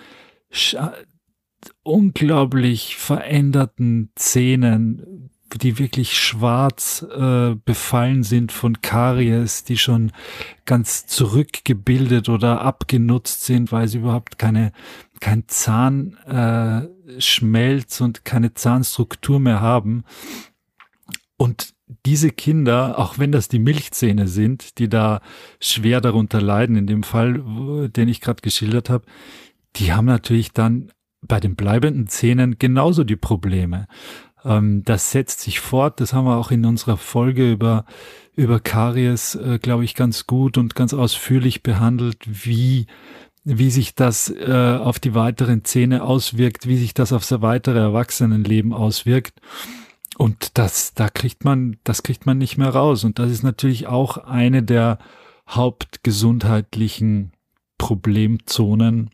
unglaublich veränderten Zähnen, die wirklich schwarz äh, befallen sind von Karies, die schon ganz zurückgebildet oder abgenutzt sind, weil sie überhaupt keine kein Zahnschmelz äh, und keine Zahnstruktur mehr haben. Und diese Kinder, auch wenn das die Milchzähne sind, die da schwer darunter leiden, in dem Fall, den ich gerade geschildert habe, die haben natürlich dann bei den bleibenden Zähnen genauso die Probleme. Ähm, das setzt sich fort. Das haben wir auch in unserer Folge über, über Karies, äh, glaube ich, ganz gut und ganz ausführlich behandelt, wie wie sich das äh, auf die weiteren Zähne auswirkt, wie sich das auf das weitere Erwachsenenleben auswirkt. Und das, da kriegt man, das kriegt man nicht mehr raus. Und das ist natürlich auch eine der hauptgesundheitlichen Problemzonen,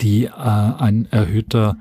die äh, ein erhöhter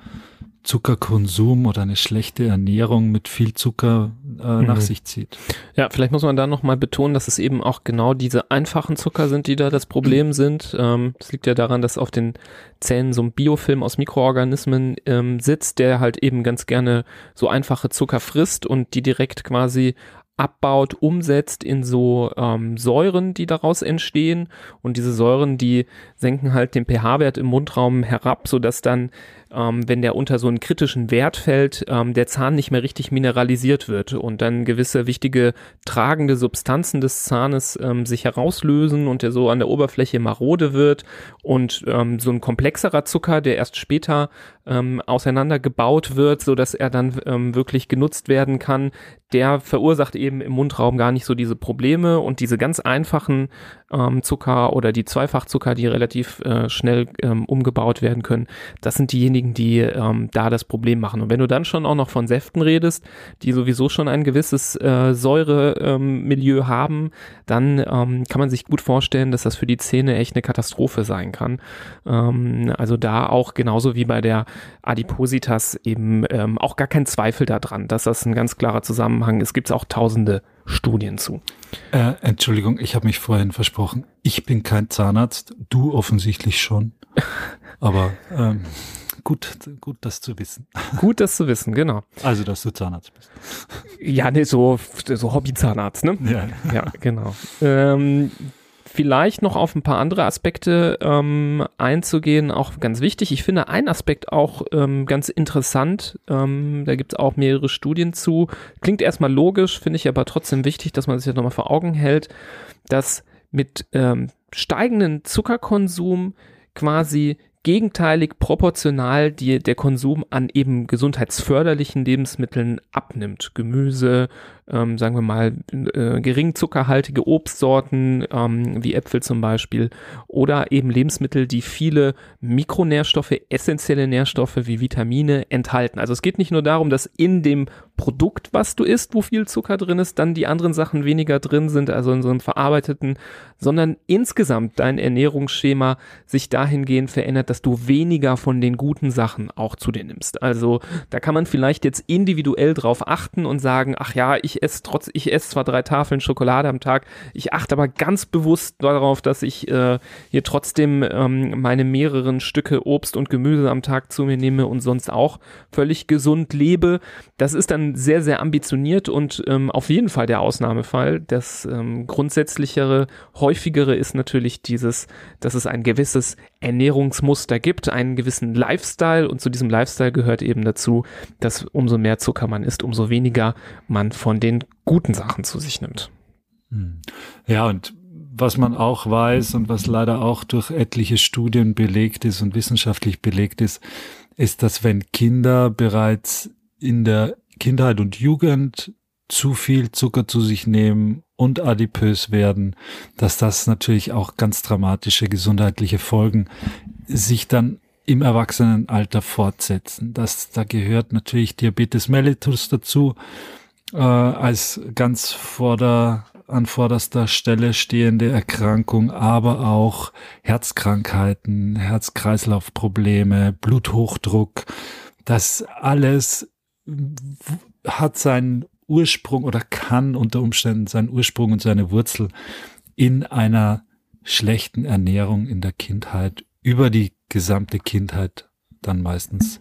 Zuckerkonsum oder eine schlechte Ernährung mit viel Zucker äh, mhm. nach sich zieht. Ja, vielleicht muss man da nochmal betonen, dass es eben auch genau diese einfachen Zucker sind, die da das Problem mhm. sind. Ähm, das liegt ja daran, dass auf den Zähnen so ein Biofilm aus Mikroorganismen ähm, sitzt, der halt eben ganz gerne so einfache Zucker frisst und die direkt quasi abbaut, umsetzt in so ähm, Säuren, die daraus entstehen. Und diese Säuren, die senken halt den pH-Wert im Mundraum herab, sodass dann ähm, wenn der unter so einen kritischen Wert fällt, ähm, der Zahn nicht mehr richtig mineralisiert wird und dann gewisse wichtige tragende Substanzen des Zahnes ähm, sich herauslösen und der so an der Oberfläche marode wird und ähm, so ein komplexerer Zucker, der erst später ähm, auseinandergebaut wird, so dass er dann ähm, wirklich genutzt werden kann, der verursacht eben im Mundraum gar nicht so diese Probleme und diese ganz einfachen ähm, Zucker oder die Zweifachzucker, die relativ äh, schnell ähm, umgebaut werden können, das sind diejenigen, die ähm, da das Problem machen. Und wenn du dann schon auch noch von Säften redest, die sowieso schon ein gewisses äh, Säuremilieu ähm, haben, dann ähm, kann man sich gut vorstellen, dass das für die Zähne echt eine Katastrophe sein kann. Ähm, also da auch genauso wie bei der Adipositas eben ähm, auch gar kein Zweifel daran, dass das ein ganz klarer Zusammenhang ist. Gibt es auch tausende Studien zu. Äh, Entschuldigung, ich habe mich vorhin versprochen. Ich bin kein Zahnarzt, du offensichtlich schon. Aber ähm, gut, gut, das zu wissen. Gut, das zu wissen, genau. Also, dass du Zahnarzt bist. Ja, ne, so, so Hobby-Zahnarzt, ne? Ja, ja genau. Ähm, vielleicht noch auf ein paar andere Aspekte ähm, einzugehen, auch ganz wichtig. Ich finde einen Aspekt auch ähm, ganz interessant. Ähm, da gibt es auch mehrere Studien zu. Klingt erstmal logisch, finde ich aber trotzdem wichtig, dass man sich das nochmal vor Augen hält, dass mit ähm, steigenden Zuckerkonsum quasi gegenteilig proportional die, der Konsum an eben gesundheitsförderlichen Lebensmitteln abnimmt. Gemüse, ähm, sagen wir mal, äh, gering zuckerhaltige Obstsorten, ähm, wie Äpfel zum Beispiel, oder eben Lebensmittel, die viele Mikronährstoffe, essentielle Nährstoffe wie Vitamine enthalten. Also es geht nicht nur darum, dass in dem Produkt, was du isst, wo viel Zucker drin ist, dann die anderen Sachen weniger drin sind, also in so einem verarbeiteten, sondern insgesamt dein Ernährungsschema sich dahingehend verändert, dass du weniger von den guten Sachen auch zu dir nimmst. Also da kann man vielleicht jetzt individuell drauf achten und sagen, ach ja, ich ich esse trotz, ich esse zwar drei Tafeln Schokolade am Tag, ich achte aber ganz bewusst darauf, dass ich äh, hier trotzdem ähm, meine mehreren Stücke Obst und Gemüse am Tag zu mir nehme und sonst auch völlig gesund lebe. Das ist dann sehr, sehr ambitioniert und ähm, auf jeden Fall der Ausnahmefall. Das ähm, grundsätzlichere, häufigere ist natürlich dieses, dass es ein gewisses Ernährungsmuster gibt, einen gewissen Lifestyle und zu diesem Lifestyle gehört eben dazu, dass umso mehr Zucker man isst, umso weniger man von den guten Sachen zu sich nimmt. Hm. Ja, und was man auch weiß und was leider auch durch etliche Studien belegt ist und wissenschaftlich belegt ist, ist, dass wenn Kinder bereits in der Kindheit und Jugend zu viel Zucker zu sich nehmen und adipös werden, dass das natürlich auch ganz dramatische gesundheitliche Folgen sich dann im Erwachsenenalter fortsetzen. Das, da gehört natürlich Diabetes mellitus dazu, äh, als ganz vor der, an vorderster Stelle stehende Erkrankung, aber auch Herzkrankheiten, Herz-Kreislauf-Probleme, Bluthochdruck. Das alles hat seinen Ursprung oder kann unter Umständen seinen Ursprung und seine Wurzel in einer schlechten Ernährung in der Kindheit über die gesamte Kindheit dann meistens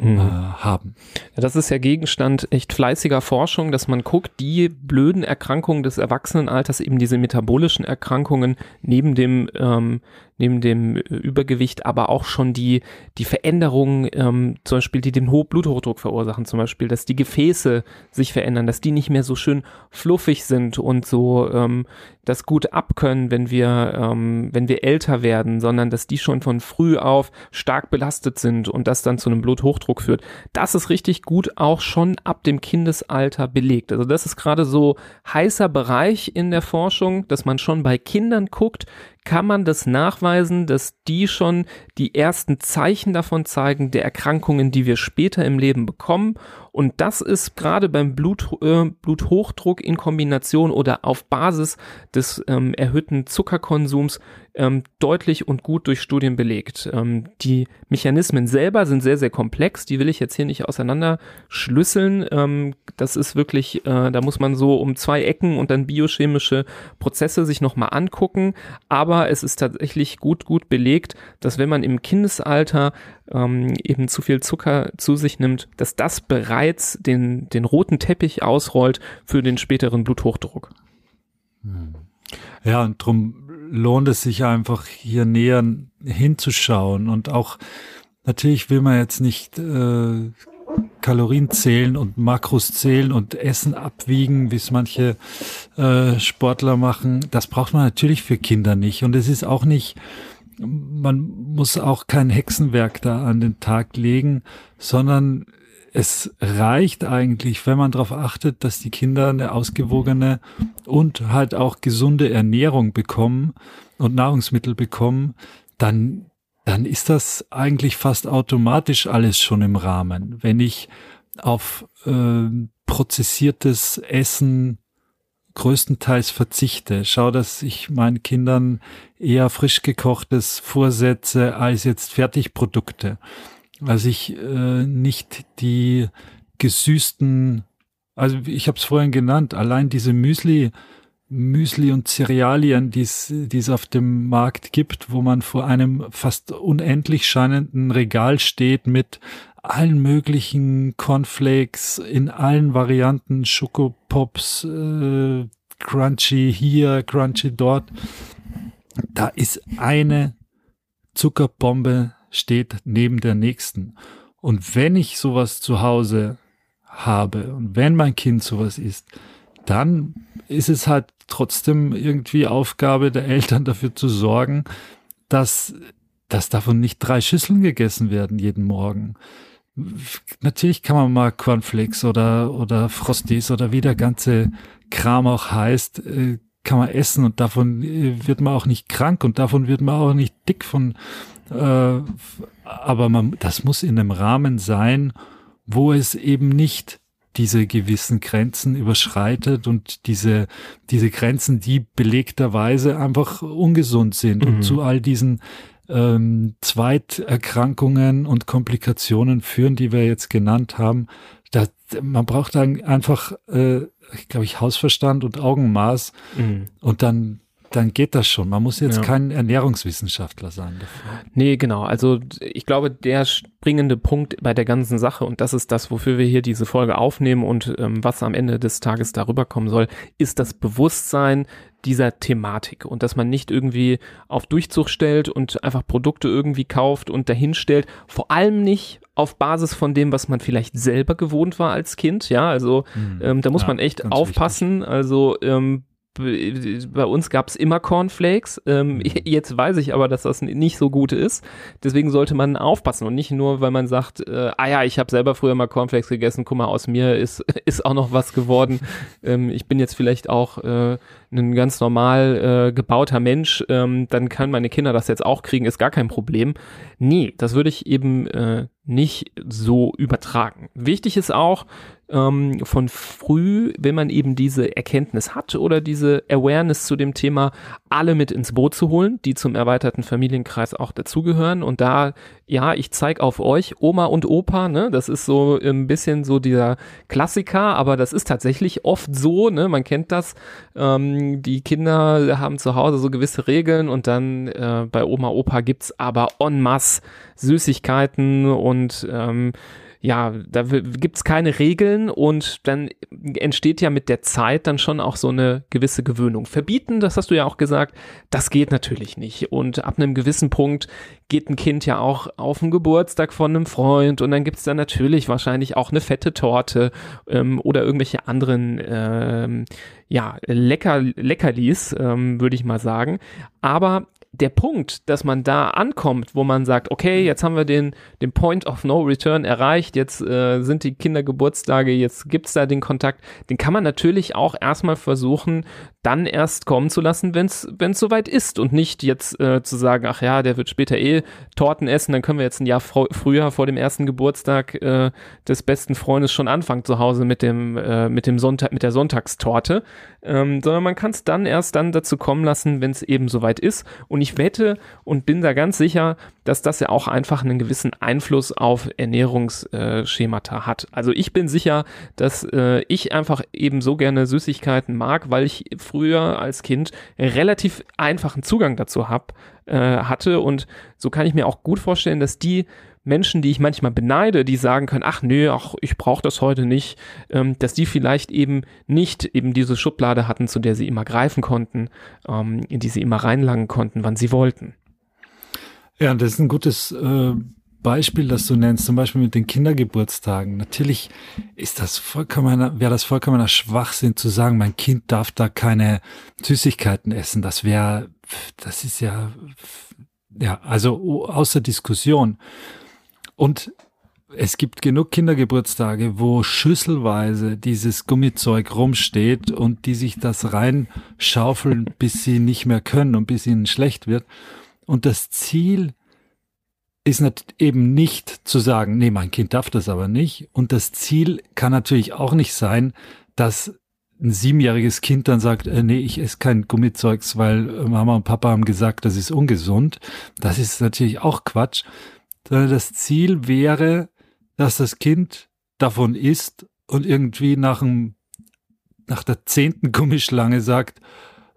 mhm. äh, haben. Ja, das ist ja Gegenstand echt fleißiger Forschung, dass man guckt, die blöden Erkrankungen des Erwachsenenalters, eben diese metabolischen Erkrankungen neben dem ähm, neben dem äh, Übergewicht, aber auch schon die, die Veränderungen, ähm, zum Beispiel, die den hohen Bluthochdruck verursachen, zum Beispiel, dass die Gefäße sich verändern, dass die nicht mehr so schön fluffig sind und so ähm, das gut abkönnen, wenn wir, ähm, wenn wir älter werden, sondern dass die schon von früh auf stark belastet sind und das dann zu einem Bluthochdruck führt. Das ist richtig gut auch schon ab dem Kindesalter belegt. Also das ist gerade so heißer Bereich in der Forschung, dass man schon bei Kindern guckt, kann man das nachweisen, dass die schon die ersten Zeichen davon zeigen, der Erkrankungen, die wir später im Leben bekommen. Und das ist gerade beim Blut, äh, Bluthochdruck in Kombination oder auf Basis des ähm, erhöhten Zuckerkonsums ähm, deutlich und gut durch Studien belegt. Ähm, die Mechanismen selber sind sehr, sehr komplex. Die will ich jetzt hier nicht auseinanderschlüsseln. Ähm, das ist wirklich, äh, da muss man so um zwei Ecken und dann biochemische Prozesse sich nochmal angucken. Aber es ist tatsächlich gut, gut belegt, dass wenn man im Kindesalter ähm, eben zu viel Zucker zu sich nimmt, dass das bereits den, den roten Teppich ausrollt für den späteren Bluthochdruck. Ja, und drum lohnt es sich einfach hier näher hinzuschauen und auch natürlich will man jetzt nicht äh, Kalorien zählen und Makros zählen und Essen abwiegen, wie es manche äh, Sportler machen. Das braucht man natürlich für Kinder nicht und es ist auch nicht man muss auch kein Hexenwerk da an den Tag legen, sondern es reicht eigentlich, wenn man darauf achtet, dass die Kinder eine ausgewogene und halt auch gesunde Ernährung bekommen und Nahrungsmittel bekommen, dann, dann ist das eigentlich fast automatisch alles schon im Rahmen. Wenn ich auf äh, prozessiertes Essen größtenteils verzichte, schau, dass ich meinen Kindern eher frisch gekochtes vorsetze als jetzt Fertigprodukte also ich äh, nicht die gesüßten, also ich habe es vorhin genannt, allein diese Müsli, Müsli und Cerealien, die es auf dem Markt gibt, wo man vor einem fast unendlich scheinenden Regal steht mit allen möglichen Cornflakes in allen Varianten, Schokopops, äh, Crunchy hier, Crunchy dort. Da ist eine Zuckerbombe steht neben der nächsten. Und wenn ich sowas zu Hause habe und wenn mein Kind sowas isst, dann ist es halt trotzdem irgendwie Aufgabe der Eltern dafür zu sorgen, dass, dass davon nicht drei Schüsseln gegessen werden jeden Morgen. Natürlich kann man mal Cornflakes oder, oder Frosties oder wie der ganze Kram auch heißt, äh, kann man essen und davon äh, wird man auch nicht krank und davon wird man auch nicht dick von, äh, aber man, das muss in einem Rahmen sein, wo es eben nicht diese gewissen Grenzen überschreitet und diese, diese Grenzen, die belegterweise einfach ungesund sind mhm. und zu all diesen ähm, Zweiterkrankungen und Komplikationen führen, die wir jetzt genannt haben. Da, man braucht dann einfach, äh, glaube ich, Hausverstand und Augenmaß mhm. und dann dann geht das schon. Man muss jetzt ja. kein Ernährungswissenschaftler sein dafür. Nee, genau. Also ich glaube, der springende Punkt bei der ganzen Sache, und das ist das, wofür wir hier diese Folge aufnehmen und ähm, was am Ende des Tages darüber kommen soll, ist das Bewusstsein dieser Thematik und dass man nicht irgendwie auf Durchzug stellt und einfach Produkte irgendwie kauft und dahin stellt. Vor allem nicht auf Basis von dem, was man vielleicht selber gewohnt war als Kind. Ja, also hm. ähm, da muss ja, man echt aufpassen. Wichtig. Also ähm, bei uns gab es immer Cornflakes. Ähm, mhm. jetzt weiß ich aber, dass das nicht so gut ist. Deswegen sollte man aufpassen und nicht nur, weil man sagt, äh, ah ja, ich habe selber früher mal Cornflakes gegessen, guck mal, aus mir ist, ist auch noch was geworden. Ähm, ich bin jetzt vielleicht auch äh, ein ganz normal äh, gebauter Mensch, ähm, dann können meine Kinder das jetzt auch kriegen, ist gar kein Problem. Nee, das würde ich eben äh, nicht so übertragen. Wichtig ist auch, ähm, von früh, wenn man eben diese Erkenntnis hat oder diese Awareness zu dem Thema, alle mit ins Boot zu holen, die zum erweiterten Familienkreis auch dazugehören. Und da, ja, ich zeige auf euch, Oma und Opa, ne, das ist so ein bisschen so dieser Klassiker, aber das ist tatsächlich oft so, ne, man kennt das. Ähm, die Kinder haben zu Hause so gewisse Regeln und dann äh, bei Oma, Opa gibt's aber en masse Süßigkeiten und ähm, ja, da gibt's keine Regeln und dann entsteht ja mit der Zeit dann schon auch so eine gewisse Gewöhnung. Verbieten, das hast du ja auch gesagt, das geht natürlich nicht. Und ab einem gewissen Punkt geht ein Kind ja auch auf den Geburtstag von einem Freund und dann gibt's da natürlich wahrscheinlich auch eine fette Torte ähm, oder irgendwelche anderen ähm, ja, Lecker, Leckerlis, ähm, würde ich mal sagen. Aber der Punkt, dass man da ankommt, wo man sagt, okay, jetzt haben wir den, den Point of No Return erreicht, jetzt äh, sind die Kindergeburtstage, jetzt gibt's da den Kontakt, den kann man natürlich auch erstmal versuchen, dann erst kommen zu lassen, wenn es soweit ist und nicht jetzt äh, zu sagen, ach ja, der wird später eh Torten essen, dann können wir jetzt ein Jahr früher vor dem ersten Geburtstag äh, des besten Freundes schon anfangen zu Hause mit dem äh, mit dem Sonntag mit der Sonntagstorte, ähm, sondern man kann es dann erst dann dazu kommen lassen, wenn es eben soweit ist und ich wette und bin da ganz sicher, dass das ja auch einfach einen gewissen Einfluss auf Ernährungsschemata hat. Also ich bin sicher, dass äh, ich einfach eben so gerne Süßigkeiten mag, weil ich früher als Kind relativ einfachen Zugang dazu hab, äh, hatte und so kann ich mir auch gut vorstellen, dass die Menschen, die ich manchmal beneide, die sagen können, ach nö, ach, ich brauche das heute nicht, ähm, dass die vielleicht eben nicht eben diese Schublade hatten, zu der sie immer greifen konnten, ähm, in die sie immer reinlangen konnten, wann sie wollten. Ja, das ist ein gutes äh, Beispiel, das du nennst, zum Beispiel mit den Kindergeburtstagen. Natürlich ist das vollkommener, wäre das vollkommener Schwachsinn zu sagen, mein Kind darf da keine Süßigkeiten essen. Das wäre, das ist ja, ja, also außer Diskussion. Und es gibt genug Kindergeburtstage, wo schüsselweise dieses Gummizeug rumsteht und die sich das reinschaufeln, bis sie nicht mehr können und bis ihnen schlecht wird. Und das Ziel ist eben nicht zu sagen, nee, mein Kind darf das aber nicht. Und das Ziel kann natürlich auch nicht sein, dass ein siebenjähriges Kind dann sagt, äh, nee, ich esse kein Gummizeugs, weil Mama und Papa haben gesagt, das ist ungesund. Das ist natürlich auch Quatsch. Sondern das Ziel wäre, dass das Kind davon isst und irgendwie nach dem, nach der zehnten Gummischlange sagt,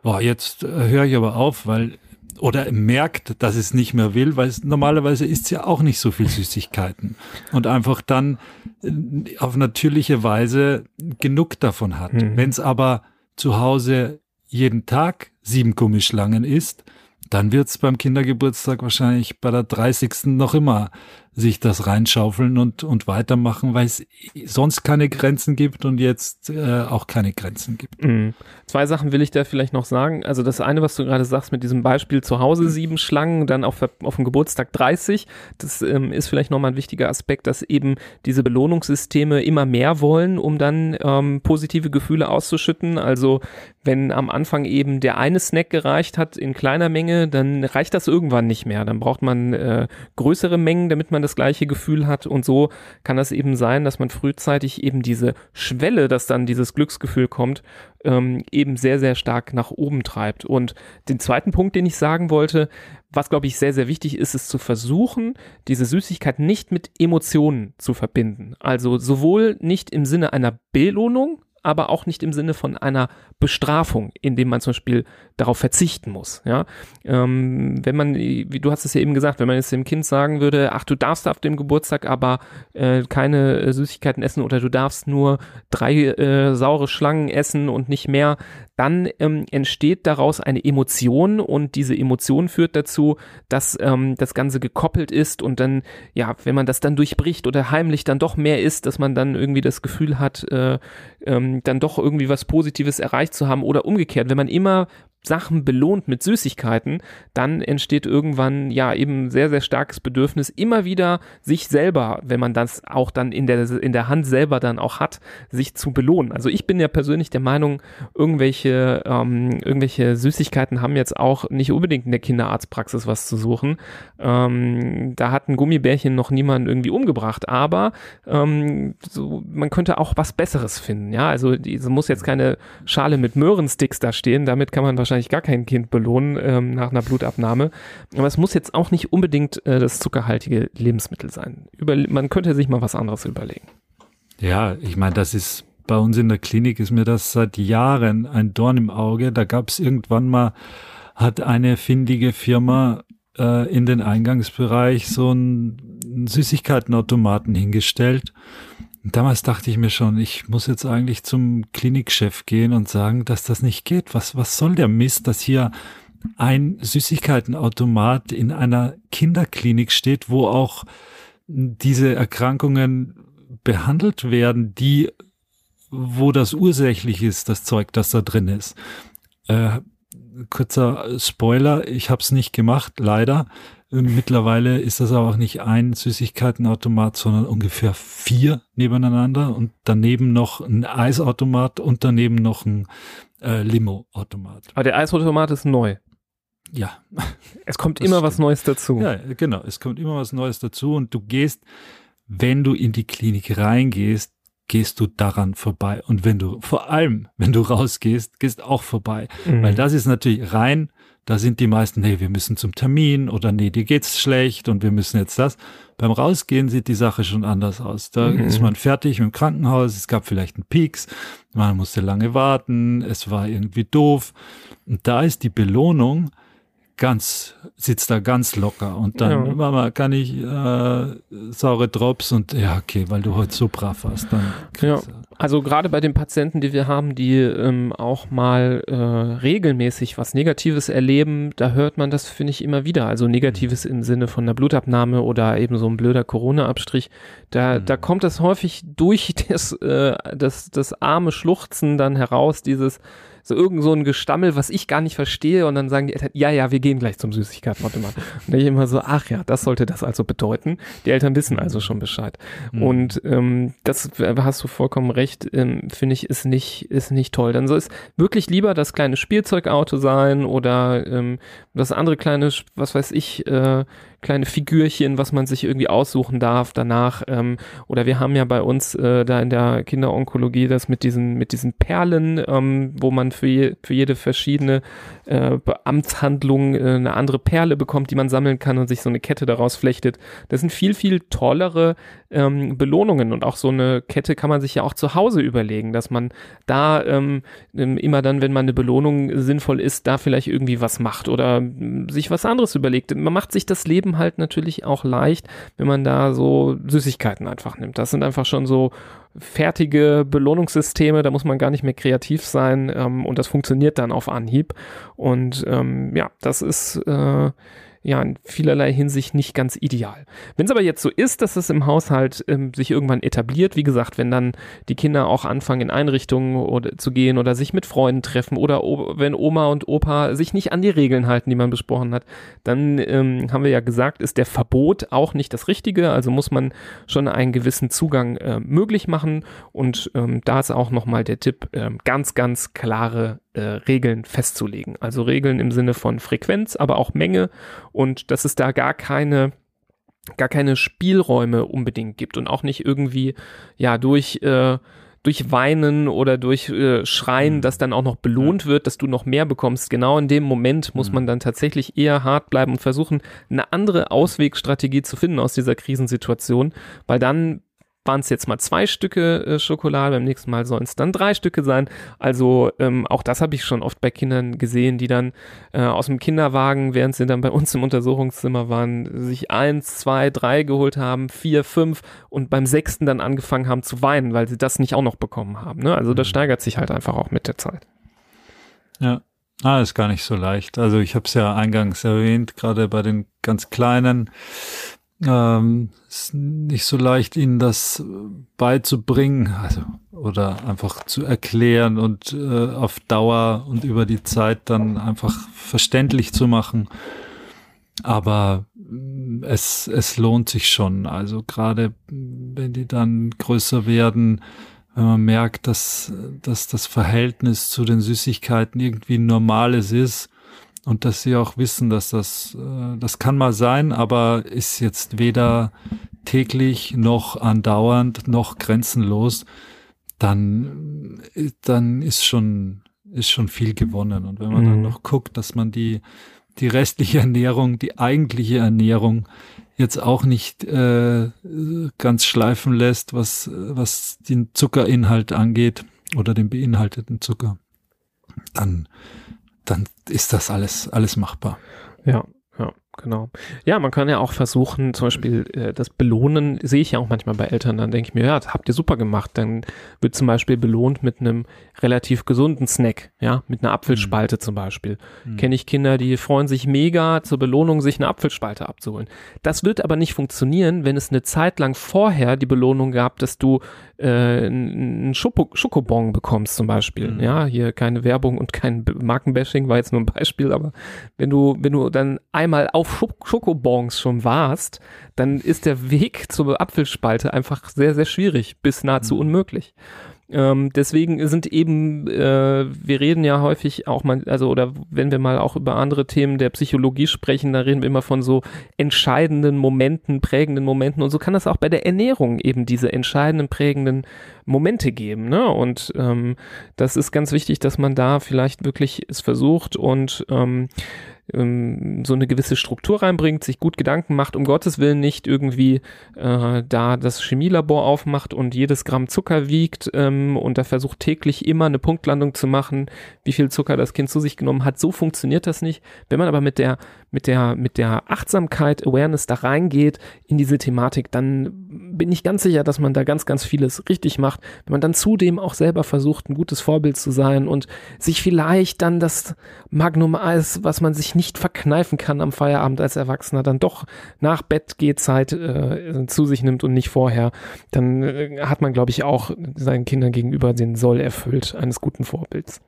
boah, jetzt äh, höre ich aber auf, weil oder merkt, dass es nicht mehr will, weil es, normalerweise isst ja auch nicht so viel Süßigkeiten und einfach dann äh, auf natürliche Weise genug davon hat. Mhm. Wenn es aber zu Hause jeden Tag sieben Gummischlangen isst, dann wird es beim Kindergeburtstag wahrscheinlich bei der 30. noch immer sich das reinschaufeln und, und weitermachen, weil es sonst keine Grenzen gibt und jetzt äh, auch keine Grenzen gibt. Mhm. Zwei Sachen will ich da vielleicht noch sagen. Also das eine, was du gerade sagst mit diesem Beispiel zu Hause sieben Schlangen, dann auf, auf dem Geburtstag 30, das ähm, ist vielleicht nochmal ein wichtiger Aspekt, dass eben diese Belohnungssysteme immer mehr wollen, um dann ähm, positive Gefühle auszuschütten. Also wenn am Anfang eben der eine Snack gereicht hat in kleiner Menge, dann reicht das irgendwann nicht mehr. Dann braucht man äh, größere Mengen, damit man das gleiche Gefühl hat. Und so kann das eben sein, dass man frühzeitig eben diese Schwelle, dass dann dieses Glücksgefühl kommt, ähm, eben sehr, sehr stark nach oben treibt. Und den zweiten Punkt, den ich sagen wollte, was glaube ich sehr, sehr wichtig ist, ist zu versuchen, diese Süßigkeit nicht mit Emotionen zu verbinden. Also sowohl nicht im Sinne einer Belohnung, aber auch nicht im Sinne von einer Bestrafung, indem man zum Beispiel darauf verzichten muss. Ja, ähm, wenn man, wie du hast es ja eben gesagt, wenn man jetzt dem Kind sagen würde, ach, du darfst auf dem Geburtstag aber äh, keine äh, Süßigkeiten essen oder du darfst nur drei äh, saure Schlangen essen und nicht mehr, dann ähm, entsteht daraus eine Emotion und diese Emotion führt dazu, dass ähm, das Ganze gekoppelt ist und dann, ja, wenn man das dann durchbricht oder heimlich dann doch mehr isst, dass man dann irgendwie das Gefühl hat, äh, ähm, dann doch irgendwie was Positives erreicht zu haben oder umgekehrt, wenn man immer Sachen belohnt mit Süßigkeiten, dann entsteht irgendwann ja eben sehr, sehr starkes Bedürfnis, immer wieder sich selber, wenn man das auch dann in der, in der Hand selber dann auch hat, sich zu belohnen. Also ich bin ja persönlich der Meinung, irgendwelche, ähm, irgendwelche Süßigkeiten haben jetzt auch nicht unbedingt in der Kinderarztpraxis was zu suchen. Ähm, da hat ein Gummibärchen noch niemand irgendwie umgebracht, aber ähm, so, man könnte auch was Besseres finden. Ja, also es muss jetzt keine Schale mit Möhrensticks da stehen, damit kann man wahrscheinlich wahrscheinlich gar kein Kind belohnen ähm, nach einer Blutabnahme. Aber es muss jetzt auch nicht unbedingt äh, das zuckerhaltige Lebensmittel sein. Über, man könnte sich mal was anderes überlegen. Ja, ich meine, das ist bei uns in der Klinik ist mir das seit Jahren ein Dorn im Auge. Da gab es irgendwann mal, hat eine findige Firma äh, in den Eingangsbereich so einen Süßigkeitenautomaten hingestellt damals dachte ich mir schon, ich muss jetzt eigentlich zum Klinikchef gehen und sagen, dass das nicht geht. Was, was soll der Mist, dass hier ein Süßigkeitenautomat in einer Kinderklinik steht, wo auch diese Erkrankungen behandelt werden, die, wo das ursächlich ist, das Zeug, das da drin ist. Äh, kurzer Spoiler, ich habe es nicht gemacht, leider. Mittlerweile ist das aber auch nicht ein Süßigkeitenautomat, sondern ungefähr vier nebeneinander und daneben noch ein Eisautomat und daneben noch ein äh, Limo-Automat. Aber der Eisautomat ist neu. Ja. Es kommt immer stimmt. was Neues dazu. Ja, genau. Es kommt immer was Neues dazu und du gehst, wenn du in die Klinik reingehst, gehst du daran vorbei. Und wenn du, vor allem, wenn du rausgehst, gehst auch vorbei. Mhm. Weil das ist natürlich rein da sind die meisten, nee, wir müssen zum Termin oder nee, dir geht's schlecht und wir müssen jetzt das. Beim Rausgehen sieht die Sache schon anders aus. Da mhm. ist man fertig im Krankenhaus, es gab vielleicht einen Peaks, man musste lange warten, es war irgendwie doof. Und da ist die Belohnung ganz, sitzt da ganz locker. Und dann, ja. Mama, kann ich äh, saure Drops und ja, okay, weil du heute so brav warst. Dann ja. Also gerade bei den Patienten, die wir haben, die ähm, auch mal äh, regelmäßig was Negatives erleben, da hört man das, finde ich, immer wieder. Also Negatives im Sinne von einer Blutabnahme oder eben so ein blöder Corona-Abstrich. Da, mhm. da kommt das häufig durch das, äh, das, das arme Schluchzen dann heraus, dieses so irgend so ein Gestammel, was ich gar nicht verstehe und dann sagen die Eltern, ja, ja, wir gehen gleich zum Süßigkeitenautomat. Und ich immer so, ach ja, das sollte das also bedeuten. Die Eltern wissen also schon Bescheid. Mhm. Und ähm, das hast du vollkommen recht, ähm, finde ich, ist nicht, ist nicht toll. Dann soll es wirklich lieber das kleine Spielzeugauto sein oder ähm, das andere kleine, was weiß ich, äh, kleine Figürchen, was man sich irgendwie aussuchen darf danach. Ähm, oder wir haben ja bei uns äh, da in der Kinderonkologie das mit diesen, mit diesen Perlen, ähm, wo man für, je, für jede verschiedene äh, Amtshandlung äh, eine andere Perle bekommt, die man sammeln kann und sich so eine Kette daraus flechtet. Das sind viel, viel tollere ähm, Belohnungen und auch so eine Kette kann man sich ja auch zu Hause überlegen, dass man da ähm, immer dann, wenn man eine Belohnung sinnvoll ist, da vielleicht irgendwie was macht oder sich was anderes überlegt. Man macht sich das Leben Leben halt natürlich auch leicht, wenn man da so Süßigkeiten einfach nimmt. Das sind einfach schon so fertige Belohnungssysteme, da muss man gar nicht mehr kreativ sein ähm, und das funktioniert dann auf Anhieb. Und ähm, ja, das ist äh, ja in vielerlei Hinsicht nicht ganz ideal. Wenn es aber jetzt so ist, dass es im Haushalt ähm, sich irgendwann etabliert, wie gesagt, wenn dann die Kinder auch anfangen in Einrichtungen oder, zu gehen oder sich mit Freunden treffen oder wenn Oma und Opa sich nicht an die Regeln halten, die man besprochen hat, dann ähm, haben wir ja gesagt, ist der Verbot auch nicht das Richtige. Also muss man schon einen gewissen Zugang äh, möglich machen und ähm, da ist auch nochmal der Tipp, äh, ganz, ganz klare äh, Regeln festzulegen. Also Regeln im Sinne von Frequenz, aber auch Menge und dass es da gar keine gar keine Spielräume unbedingt gibt und auch nicht irgendwie ja durch äh, durch Weinen oder durch äh, Schreien, mhm. das dann auch noch belohnt ja. wird, dass du noch mehr bekommst. Genau in dem Moment muss mhm. man dann tatsächlich eher hart bleiben und versuchen, eine andere Auswegstrategie zu finden aus dieser Krisensituation, weil dann waren es jetzt mal zwei Stücke äh, Schokolade, beim nächsten Mal sollen es dann drei Stücke sein. Also ähm, auch das habe ich schon oft bei Kindern gesehen, die dann äh, aus dem Kinderwagen, während sie dann bei uns im Untersuchungszimmer waren, sich eins, zwei, drei geholt haben, vier, fünf und beim sechsten dann angefangen haben zu weinen, weil sie das nicht auch noch bekommen haben. Ne? Also das mhm. steigert sich halt einfach auch mit der Zeit. Ja. Ah, ist gar nicht so leicht. Also ich habe es ja eingangs erwähnt, gerade bei den ganz Kleinen ähm, ist nicht so leicht, ihnen das beizubringen, also oder einfach zu erklären und äh, auf Dauer und über die Zeit dann einfach verständlich zu machen. Aber mm, es, es lohnt sich schon. Also gerade wenn die dann größer werden, wenn man merkt, dass, dass das Verhältnis zu den Süßigkeiten irgendwie normales ist, und dass sie auch wissen, dass das, äh, das kann mal sein, aber ist jetzt weder täglich noch andauernd noch grenzenlos, dann, dann ist schon, ist schon viel gewonnen. Und wenn man mhm. dann noch guckt, dass man die, die restliche Ernährung, die eigentliche Ernährung jetzt auch nicht äh, ganz schleifen lässt, was, was den Zuckerinhalt angeht oder den beinhalteten Zucker, dann, dann ist das alles, alles machbar. Ja, genau. Ja, man kann ja auch versuchen, zum Beispiel äh, das Belohnen sehe ich ja auch manchmal bei Eltern, dann denke ich mir, ja, das habt ihr super gemacht. Dann wird zum Beispiel belohnt mit einem relativ gesunden Snack, ja, mit einer Apfelspalte zum Beispiel. Mhm. Kenne ich Kinder, die freuen sich mega zur Belohnung, sich eine Apfelspalte abzuholen. Das wird aber nicht funktionieren, wenn es eine Zeit lang vorher die Belohnung gab, dass du äh, einen Schoko Schokobon bekommst zum Beispiel. Mhm. Ja, hier keine Werbung und kein Markenbashing war jetzt nur ein Beispiel, aber wenn du, wenn du dann einmal auf Schokobons schon warst, dann ist der Weg zur Apfelspalte einfach sehr, sehr schwierig, bis nahezu Mhm. unmöglich. Ähm, deswegen sind eben, äh, wir reden ja häufig auch mal, also oder wenn wir mal auch über andere Themen der Psychologie sprechen, da reden wir immer von so entscheidenden Momenten, prägenden Momenten und so kann das auch bei der Ernährung eben diese entscheidenden, prägenden Momente geben. Ne? Und ähm, das ist ganz wichtig, dass man da vielleicht wirklich es versucht und ähm, ähm, so eine gewisse Struktur reinbringt, sich gut Gedanken macht, um Gottes Willen nicht irgendwie äh, da das Chemielabor aufmacht und jedes Gramm Zucker wiegt ähm, und da versucht täglich immer eine Punktlandung zu machen, wie viel Zucker das Kind zu sich genommen hat. So funktioniert das nicht. Wenn man aber mit der mit der mit der Achtsamkeit, Awareness da reingeht in diese Thematik, dann bin ich ganz sicher, dass man da ganz ganz vieles richtig macht. Wenn man dann zudem auch selber versucht, ein gutes Vorbild zu sein und sich vielleicht dann das Magnum Eis, was man sich nicht verkneifen kann am Feierabend als Erwachsener, dann doch nach Bettgehzeit äh, zu sich nimmt und nicht vorher, dann äh, hat man, glaube ich, auch seinen Kindern gegenüber den Soll erfüllt eines guten Vorbilds.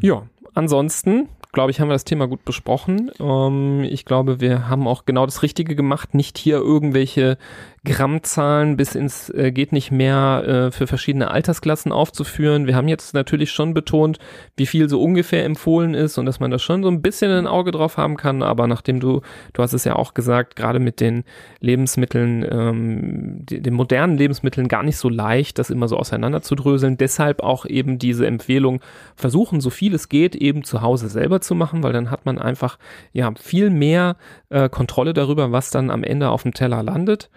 Ja, ansonsten glaube ich, haben wir das Thema gut besprochen. Ähm, ich glaube, wir haben auch genau das Richtige gemacht, nicht hier irgendwelche Grammzahlen bis ins äh, geht nicht mehr äh, für verschiedene Altersklassen aufzuführen. Wir haben jetzt natürlich schon betont, wie viel so ungefähr empfohlen ist und dass man da schon so ein bisschen ein Auge drauf haben kann. Aber nachdem du, du hast es ja auch gesagt, gerade mit den Lebensmitteln, ähm, die, den modernen Lebensmitteln gar nicht so leicht, das immer so auseinander zu dröseln. Deshalb auch eben diese Empfehlung, versuchen, so viel es geht, eben zu Hause selber zu machen, weil dann hat man einfach ja viel mehr äh, Kontrolle darüber, was dann am Ende auf dem Teller landet.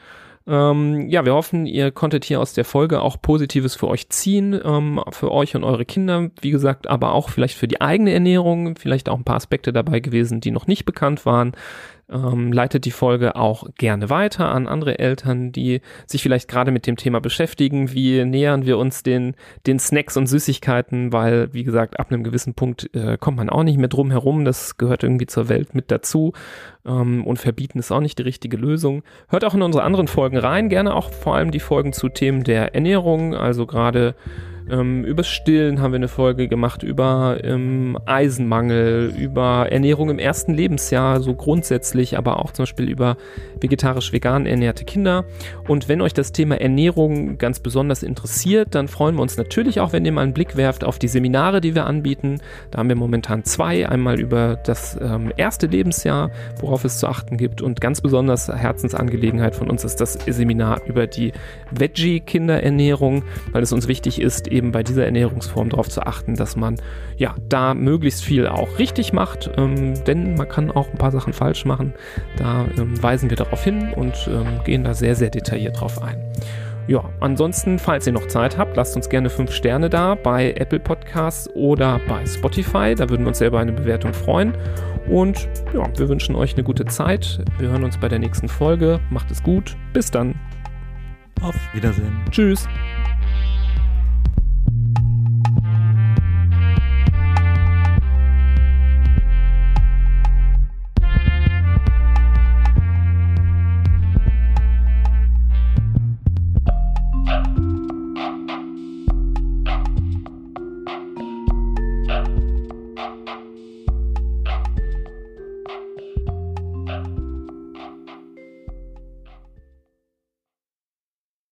Ähm, ja, wir hoffen, ihr konntet hier aus der Folge auch Positives für euch ziehen, ähm, für euch und eure Kinder, wie gesagt, aber auch vielleicht für die eigene Ernährung, vielleicht auch ein paar Aspekte dabei gewesen, die noch nicht bekannt waren. Ähm, leitet die Folge auch gerne weiter an andere Eltern, die sich vielleicht gerade mit dem Thema beschäftigen. Wie nähern wir uns den, den Snacks und Süßigkeiten, weil, wie gesagt, ab einem gewissen Punkt äh, kommt man auch nicht mehr drum herum. Das gehört irgendwie zur Welt mit dazu. Ähm, und verbieten ist auch nicht die richtige Lösung. Hört auch in unsere anderen Folgen rein, gerne auch vor allem die Folgen zu Themen der Ernährung, also gerade ähm, über Stillen haben wir eine Folge gemacht, über ähm, Eisenmangel, über Ernährung im ersten Lebensjahr, so grundsätzlich, aber auch zum Beispiel über vegetarisch-vegan ernährte Kinder. Und wenn euch das Thema Ernährung ganz besonders interessiert, dann freuen wir uns natürlich auch, wenn ihr mal einen Blick werft auf die Seminare, die wir anbieten. Da haben wir momentan zwei. Einmal über das ähm, erste Lebensjahr, worauf es zu achten gibt. Und ganz besonders Herzensangelegenheit von uns ist das Seminar über die Veggie-Kinderernährung, weil es uns wichtig ist, eben bei dieser Ernährungsform darauf zu achten, dass man ja da möglichst viel auch richtig macht, ähm, denn man kann auch ein paar Sachen falsch machen. Da ähm, weisen wir darauf hin und ähm, gehen da sehr, sehr detailliert drauf ein. Ja, ansonsten, falls ihr noch Zeit habt, lasst uns gerne fünf Sterne da bei Apple Podcasts oder bei Spotify. Da würden wir uns selber eine Bewertung freuen. Und ja, wir wünschen euch eine gute Zeit. Wir hören uns bei der nächsten Folge. Macht es gut. Bis dann. Auf Wiedersehen. Tschüss.